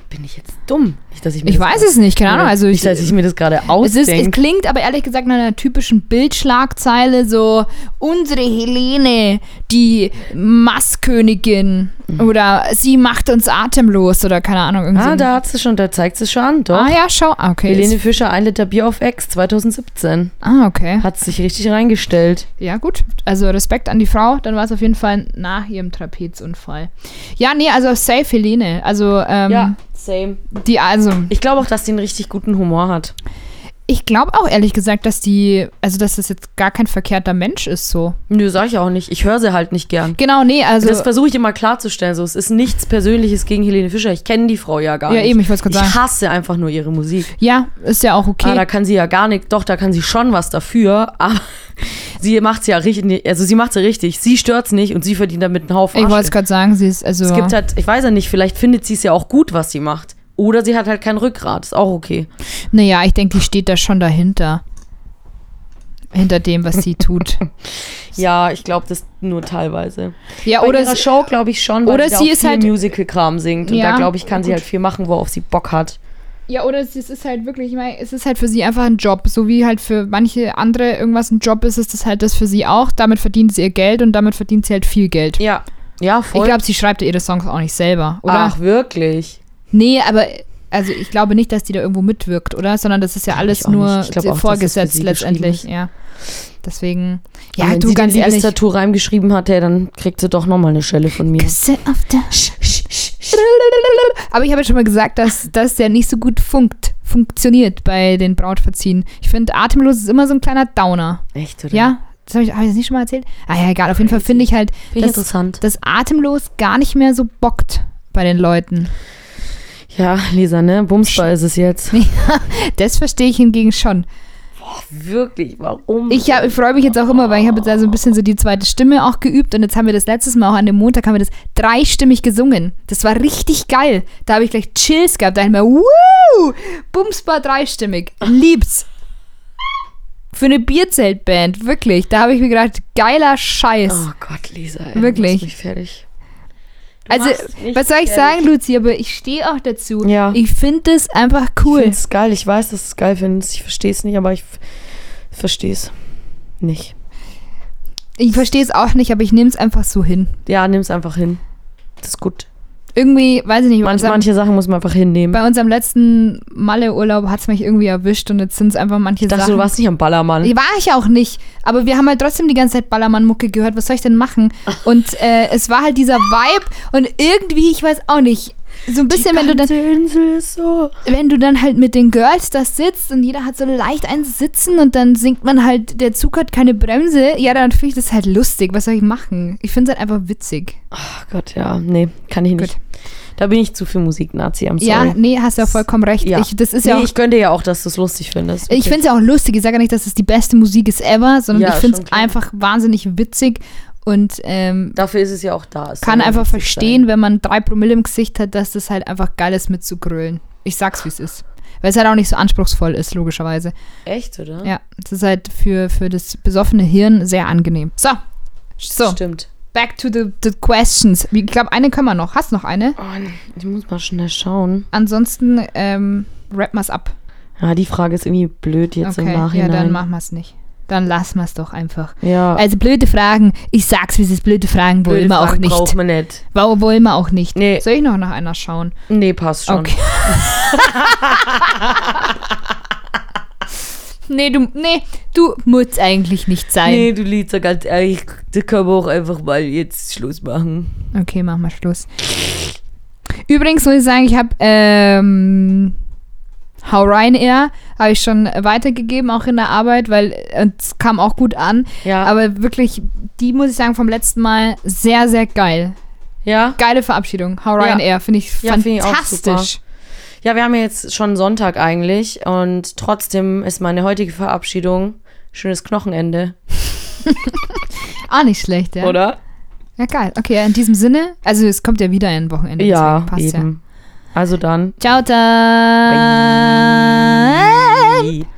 Bin ich jetzt dumm? Nicht, dass ich mir ich das weiß es nicht. Keine Ahnung. Also nicht, dass ich mir das gerade es, ist, es ausdenke. klingt aber ehrlich gesagt nach einer typischen Bildschlagzeile, so unsere Helene, die Masskönigin oder sie macht uns atemlos oder keine Ahnung. Irgendwie Ah, da hat sie schon, da zeigt sie schon an, doch. ah ja, schau. Ah, okay. Helene Fischer, ein Liter Bier auf Ex 2017. ah, okay. Hat sich richtig reingestellt. Ja, gut. Also Respekt an die Frau. Dann war es auf jeden Fall nach ihrem Trapezunfall. Ja, nee, also safe Helene. Also, ähm, same. die, also, Ich glaube auch, dass die einen richtig guten Humor hat. ich glaube auch ehrlich gesagt, dass die, also, dass das jetzt gar kein verkehrter Mensch ist, so. Nö, sag ich auch nicht. Ich höre sie halt nicht gern. Genau, nee, also. das versuche ich immer klarzustellen. So, es ist nichts Persönliches gegen Helene Fischer. Ich kenne die Frau ja gar Ja, nicht. eben, ich wollt's grad Ich sagen. hasse einfach nur ihre Musik. ja, ist ja auch okay. Ah, da kann sie ja gar nicht, doch, da kann sie schon was dafür, aber sie macht es ja richtig, also sie macht es ja richtig. Sie stört's nicht und sie verdient damit einen Haufen ich wollte es gerade sagen, sie ist, also. Es gibt halt, ich weiß ja nicht, vielleicht findet sie es ja auch gut, was sie macht. Oder sie hat halt kein Rückgrat, ist auch okay. naja, ich denke, die steht da schon dahinter. Hinter dem, was sie tut. Ja, ich glaube das nur teilweise. Ja, Bei oder ihrer sie- Show glaube ich schon, weil oder sie, sie auch ist viel halt- Musical-Kram singt. Und Ja, da glaube ich, kann sie gut. halt viel machen, worauf sie Bock hat. Ja, oder es ist halt wirklich, ich meine, es ist halt für sie einfach ein Job. So wie halt für manche andere irgendwas ein Job ist, ist das halt das für sie auch. Damit verdient sie ihr Geld und damit verdient sie halt viel Geld. Ja, ja, voll. Ich glaube, sie schreibt ja ihre Songs auch nicht selber, oder? Ach, wirklich? Nee, aber also ich glaube nicht, dass die da irgendwo mitwirkt, oder? Sondern das ist ja alles ich nur auch, vorgesetzt letztendlich, ja. Deswegen, Ja, wenn du sie ganz ehrlich. Liebestattoo reingeschrieben hat, dann kriegt sie doch nochmal eine Schelle von mir. Küsse auf der Aber ich habe ja schon mal gesagt, dass das ja nicht so gut funkt, funktioniert bei den Brautverziehen. Ich finde, atemlos ist immer so ein kleiner Downer. Echt, oder? Ja, das habe ich, hab ich das nicht schon mal erzählt? Ah ja, egal. Auf jeden Fall finde ich halt, Finde ich dass, interessant. dass atemlos gar nicht mehr so bockt bei den Leuten. Ja, Lisa, ne? Bumsbar ist es jetzt. Das verstehe ich hingegen schon. Wirklich, warum? Ich, hab- ich freue mich jetzt auch immer, weil ich habe jetzt also ein bisschen so die zweite Stimme auch geübt und jetzt haben wir das letztes Mal auch an dem Montag haben wir das dreistimmig gesungen. Das war richtig geil. Da habe ich gleich Chills gehabt. Da dachte ich mir, wuh, Bumsbar dreistimmig. Lieb's. Für eine Bierzeltband, wirklich. Da habe ich mir gedacht, geiler Scheiß. Oh Gott, Lisa, ey, Wirklich. Mich fertig. Du also, was soll ich sagen, Luzi, aber ich stehe auch dazu. Ja. Ich finde das einfach Ich cool. finde es geil. Ich weiß, dass du es geil findest. Ich verstehe es nicht, aber ich verstehe es nicht. Ich verstehe es auch nicht, aber ich nehme es einfach so hin. Ja, nimm es einfach hin. Das ist gut. Irgendwie, weiß ich nicht, bei Manch, unserem, manche Sachen muss man einfach hinnehmen. bei unserem letzten Malle-Urlaub hat es mich irgendwie erwischt und jetzt sind es einfach manche Ich dachte, Sachen. du warst nicht am Ballermann. War ich auch nicht. Aber wir haben halt trotzdem die ganze Zeit Ballermann-Mucke gehört. Was soll ich denn machen? Und äh, es war halt dieser Vibe und irgendwie, ich weiß auch nicht, so ein bisschen, wenn du dann, so. wenn du dann halt mit den Girls da sitzt und jeder hat so leicht eins sitzen und dann singt man halt, der Zug hat keine Bremse, ja, dann finde ich das halt lustig. Was soll ich machen? Ich finde es halt einfach witzig. Ach Gott, ja. Nee, kann ich nicht. Gut. Da bin ich zu viel Musik-Nazi, am sorry. Ja, nee, hast ja vollkommen recht. Ja. Ich, das ist nee, ja auch, ich gönne dir ja auch, dass du es lustig findest. Ich finde es ja auch lustig. Ich sage ja nicht, dass es die beste Musik ist ever, sondern Ja, ich finde es einfach wahnsinnig witzig Und ähm, Dafür ist es ja auch da. Es kann einfach verstehen, sein. wenn man drei Promille im Gesicht hat, dass das halt einfach geil ist mitzugrölen. Ich sag's, wie es ist. Weil es halt auch nicht so anspruchsvoll ist, logischerweise. Echt, oder? Ja, es ist halt für, für das besoffene Hirn sehr angenehm. So, so, Stimmt. back to the, the questions. Ich glaube, eine können wir noch. Hast noch eine? Oh, ich muss mal schnell schauen. Ansonsten ähm, wrap mal's ab. Ja, die Frage ist irgendwie blöd jetzt im Okay, Nachhinein. ja, dann machen wir es nicht. Dann lassen wir es doch einfach. Ja, Also blöde Fragen, ich sag's, wie es ist, blöde Fragen wollen blöde wir auch nicht. braucht man nicht. Wollen wir auch nicht. Nee. Soll ich noch nach einer schauen? Nee, passt schon. Okay. nee, du, nee, du musst eigentlich nicht sein. Nee, du Liedzer, ganz ehrlich, da können wir auch einfach mal jetzt Schluss machen. Okay, machen wir Schluss. Übrigens muss ich sagen, ich habe ähm, How Ryanair habe ich schon weitergegeben, auch in der Arbeit, weil äh, es kam auch gut an. Ja, Aber wirklich, die muss ich sagen, vom letzten Mal sehr, sehr geil. ja. Geile Verabschiedung. How Ja. Ryanair, finde ich Ja, find ich auch fantastisch. Ja, wir haben ja jetzt schon Sonntag eigentlich und trotzdem ist meine heutige Verabschiedung schönes Knochenende, ah, nicht schlecht, ja. oder? Ja, geil. Okay, in diesem Sinne, also es kommt ja wieder ein Wochenende. Ja, passt eben. Also dann. Ciao, ciao. Bye. Bye.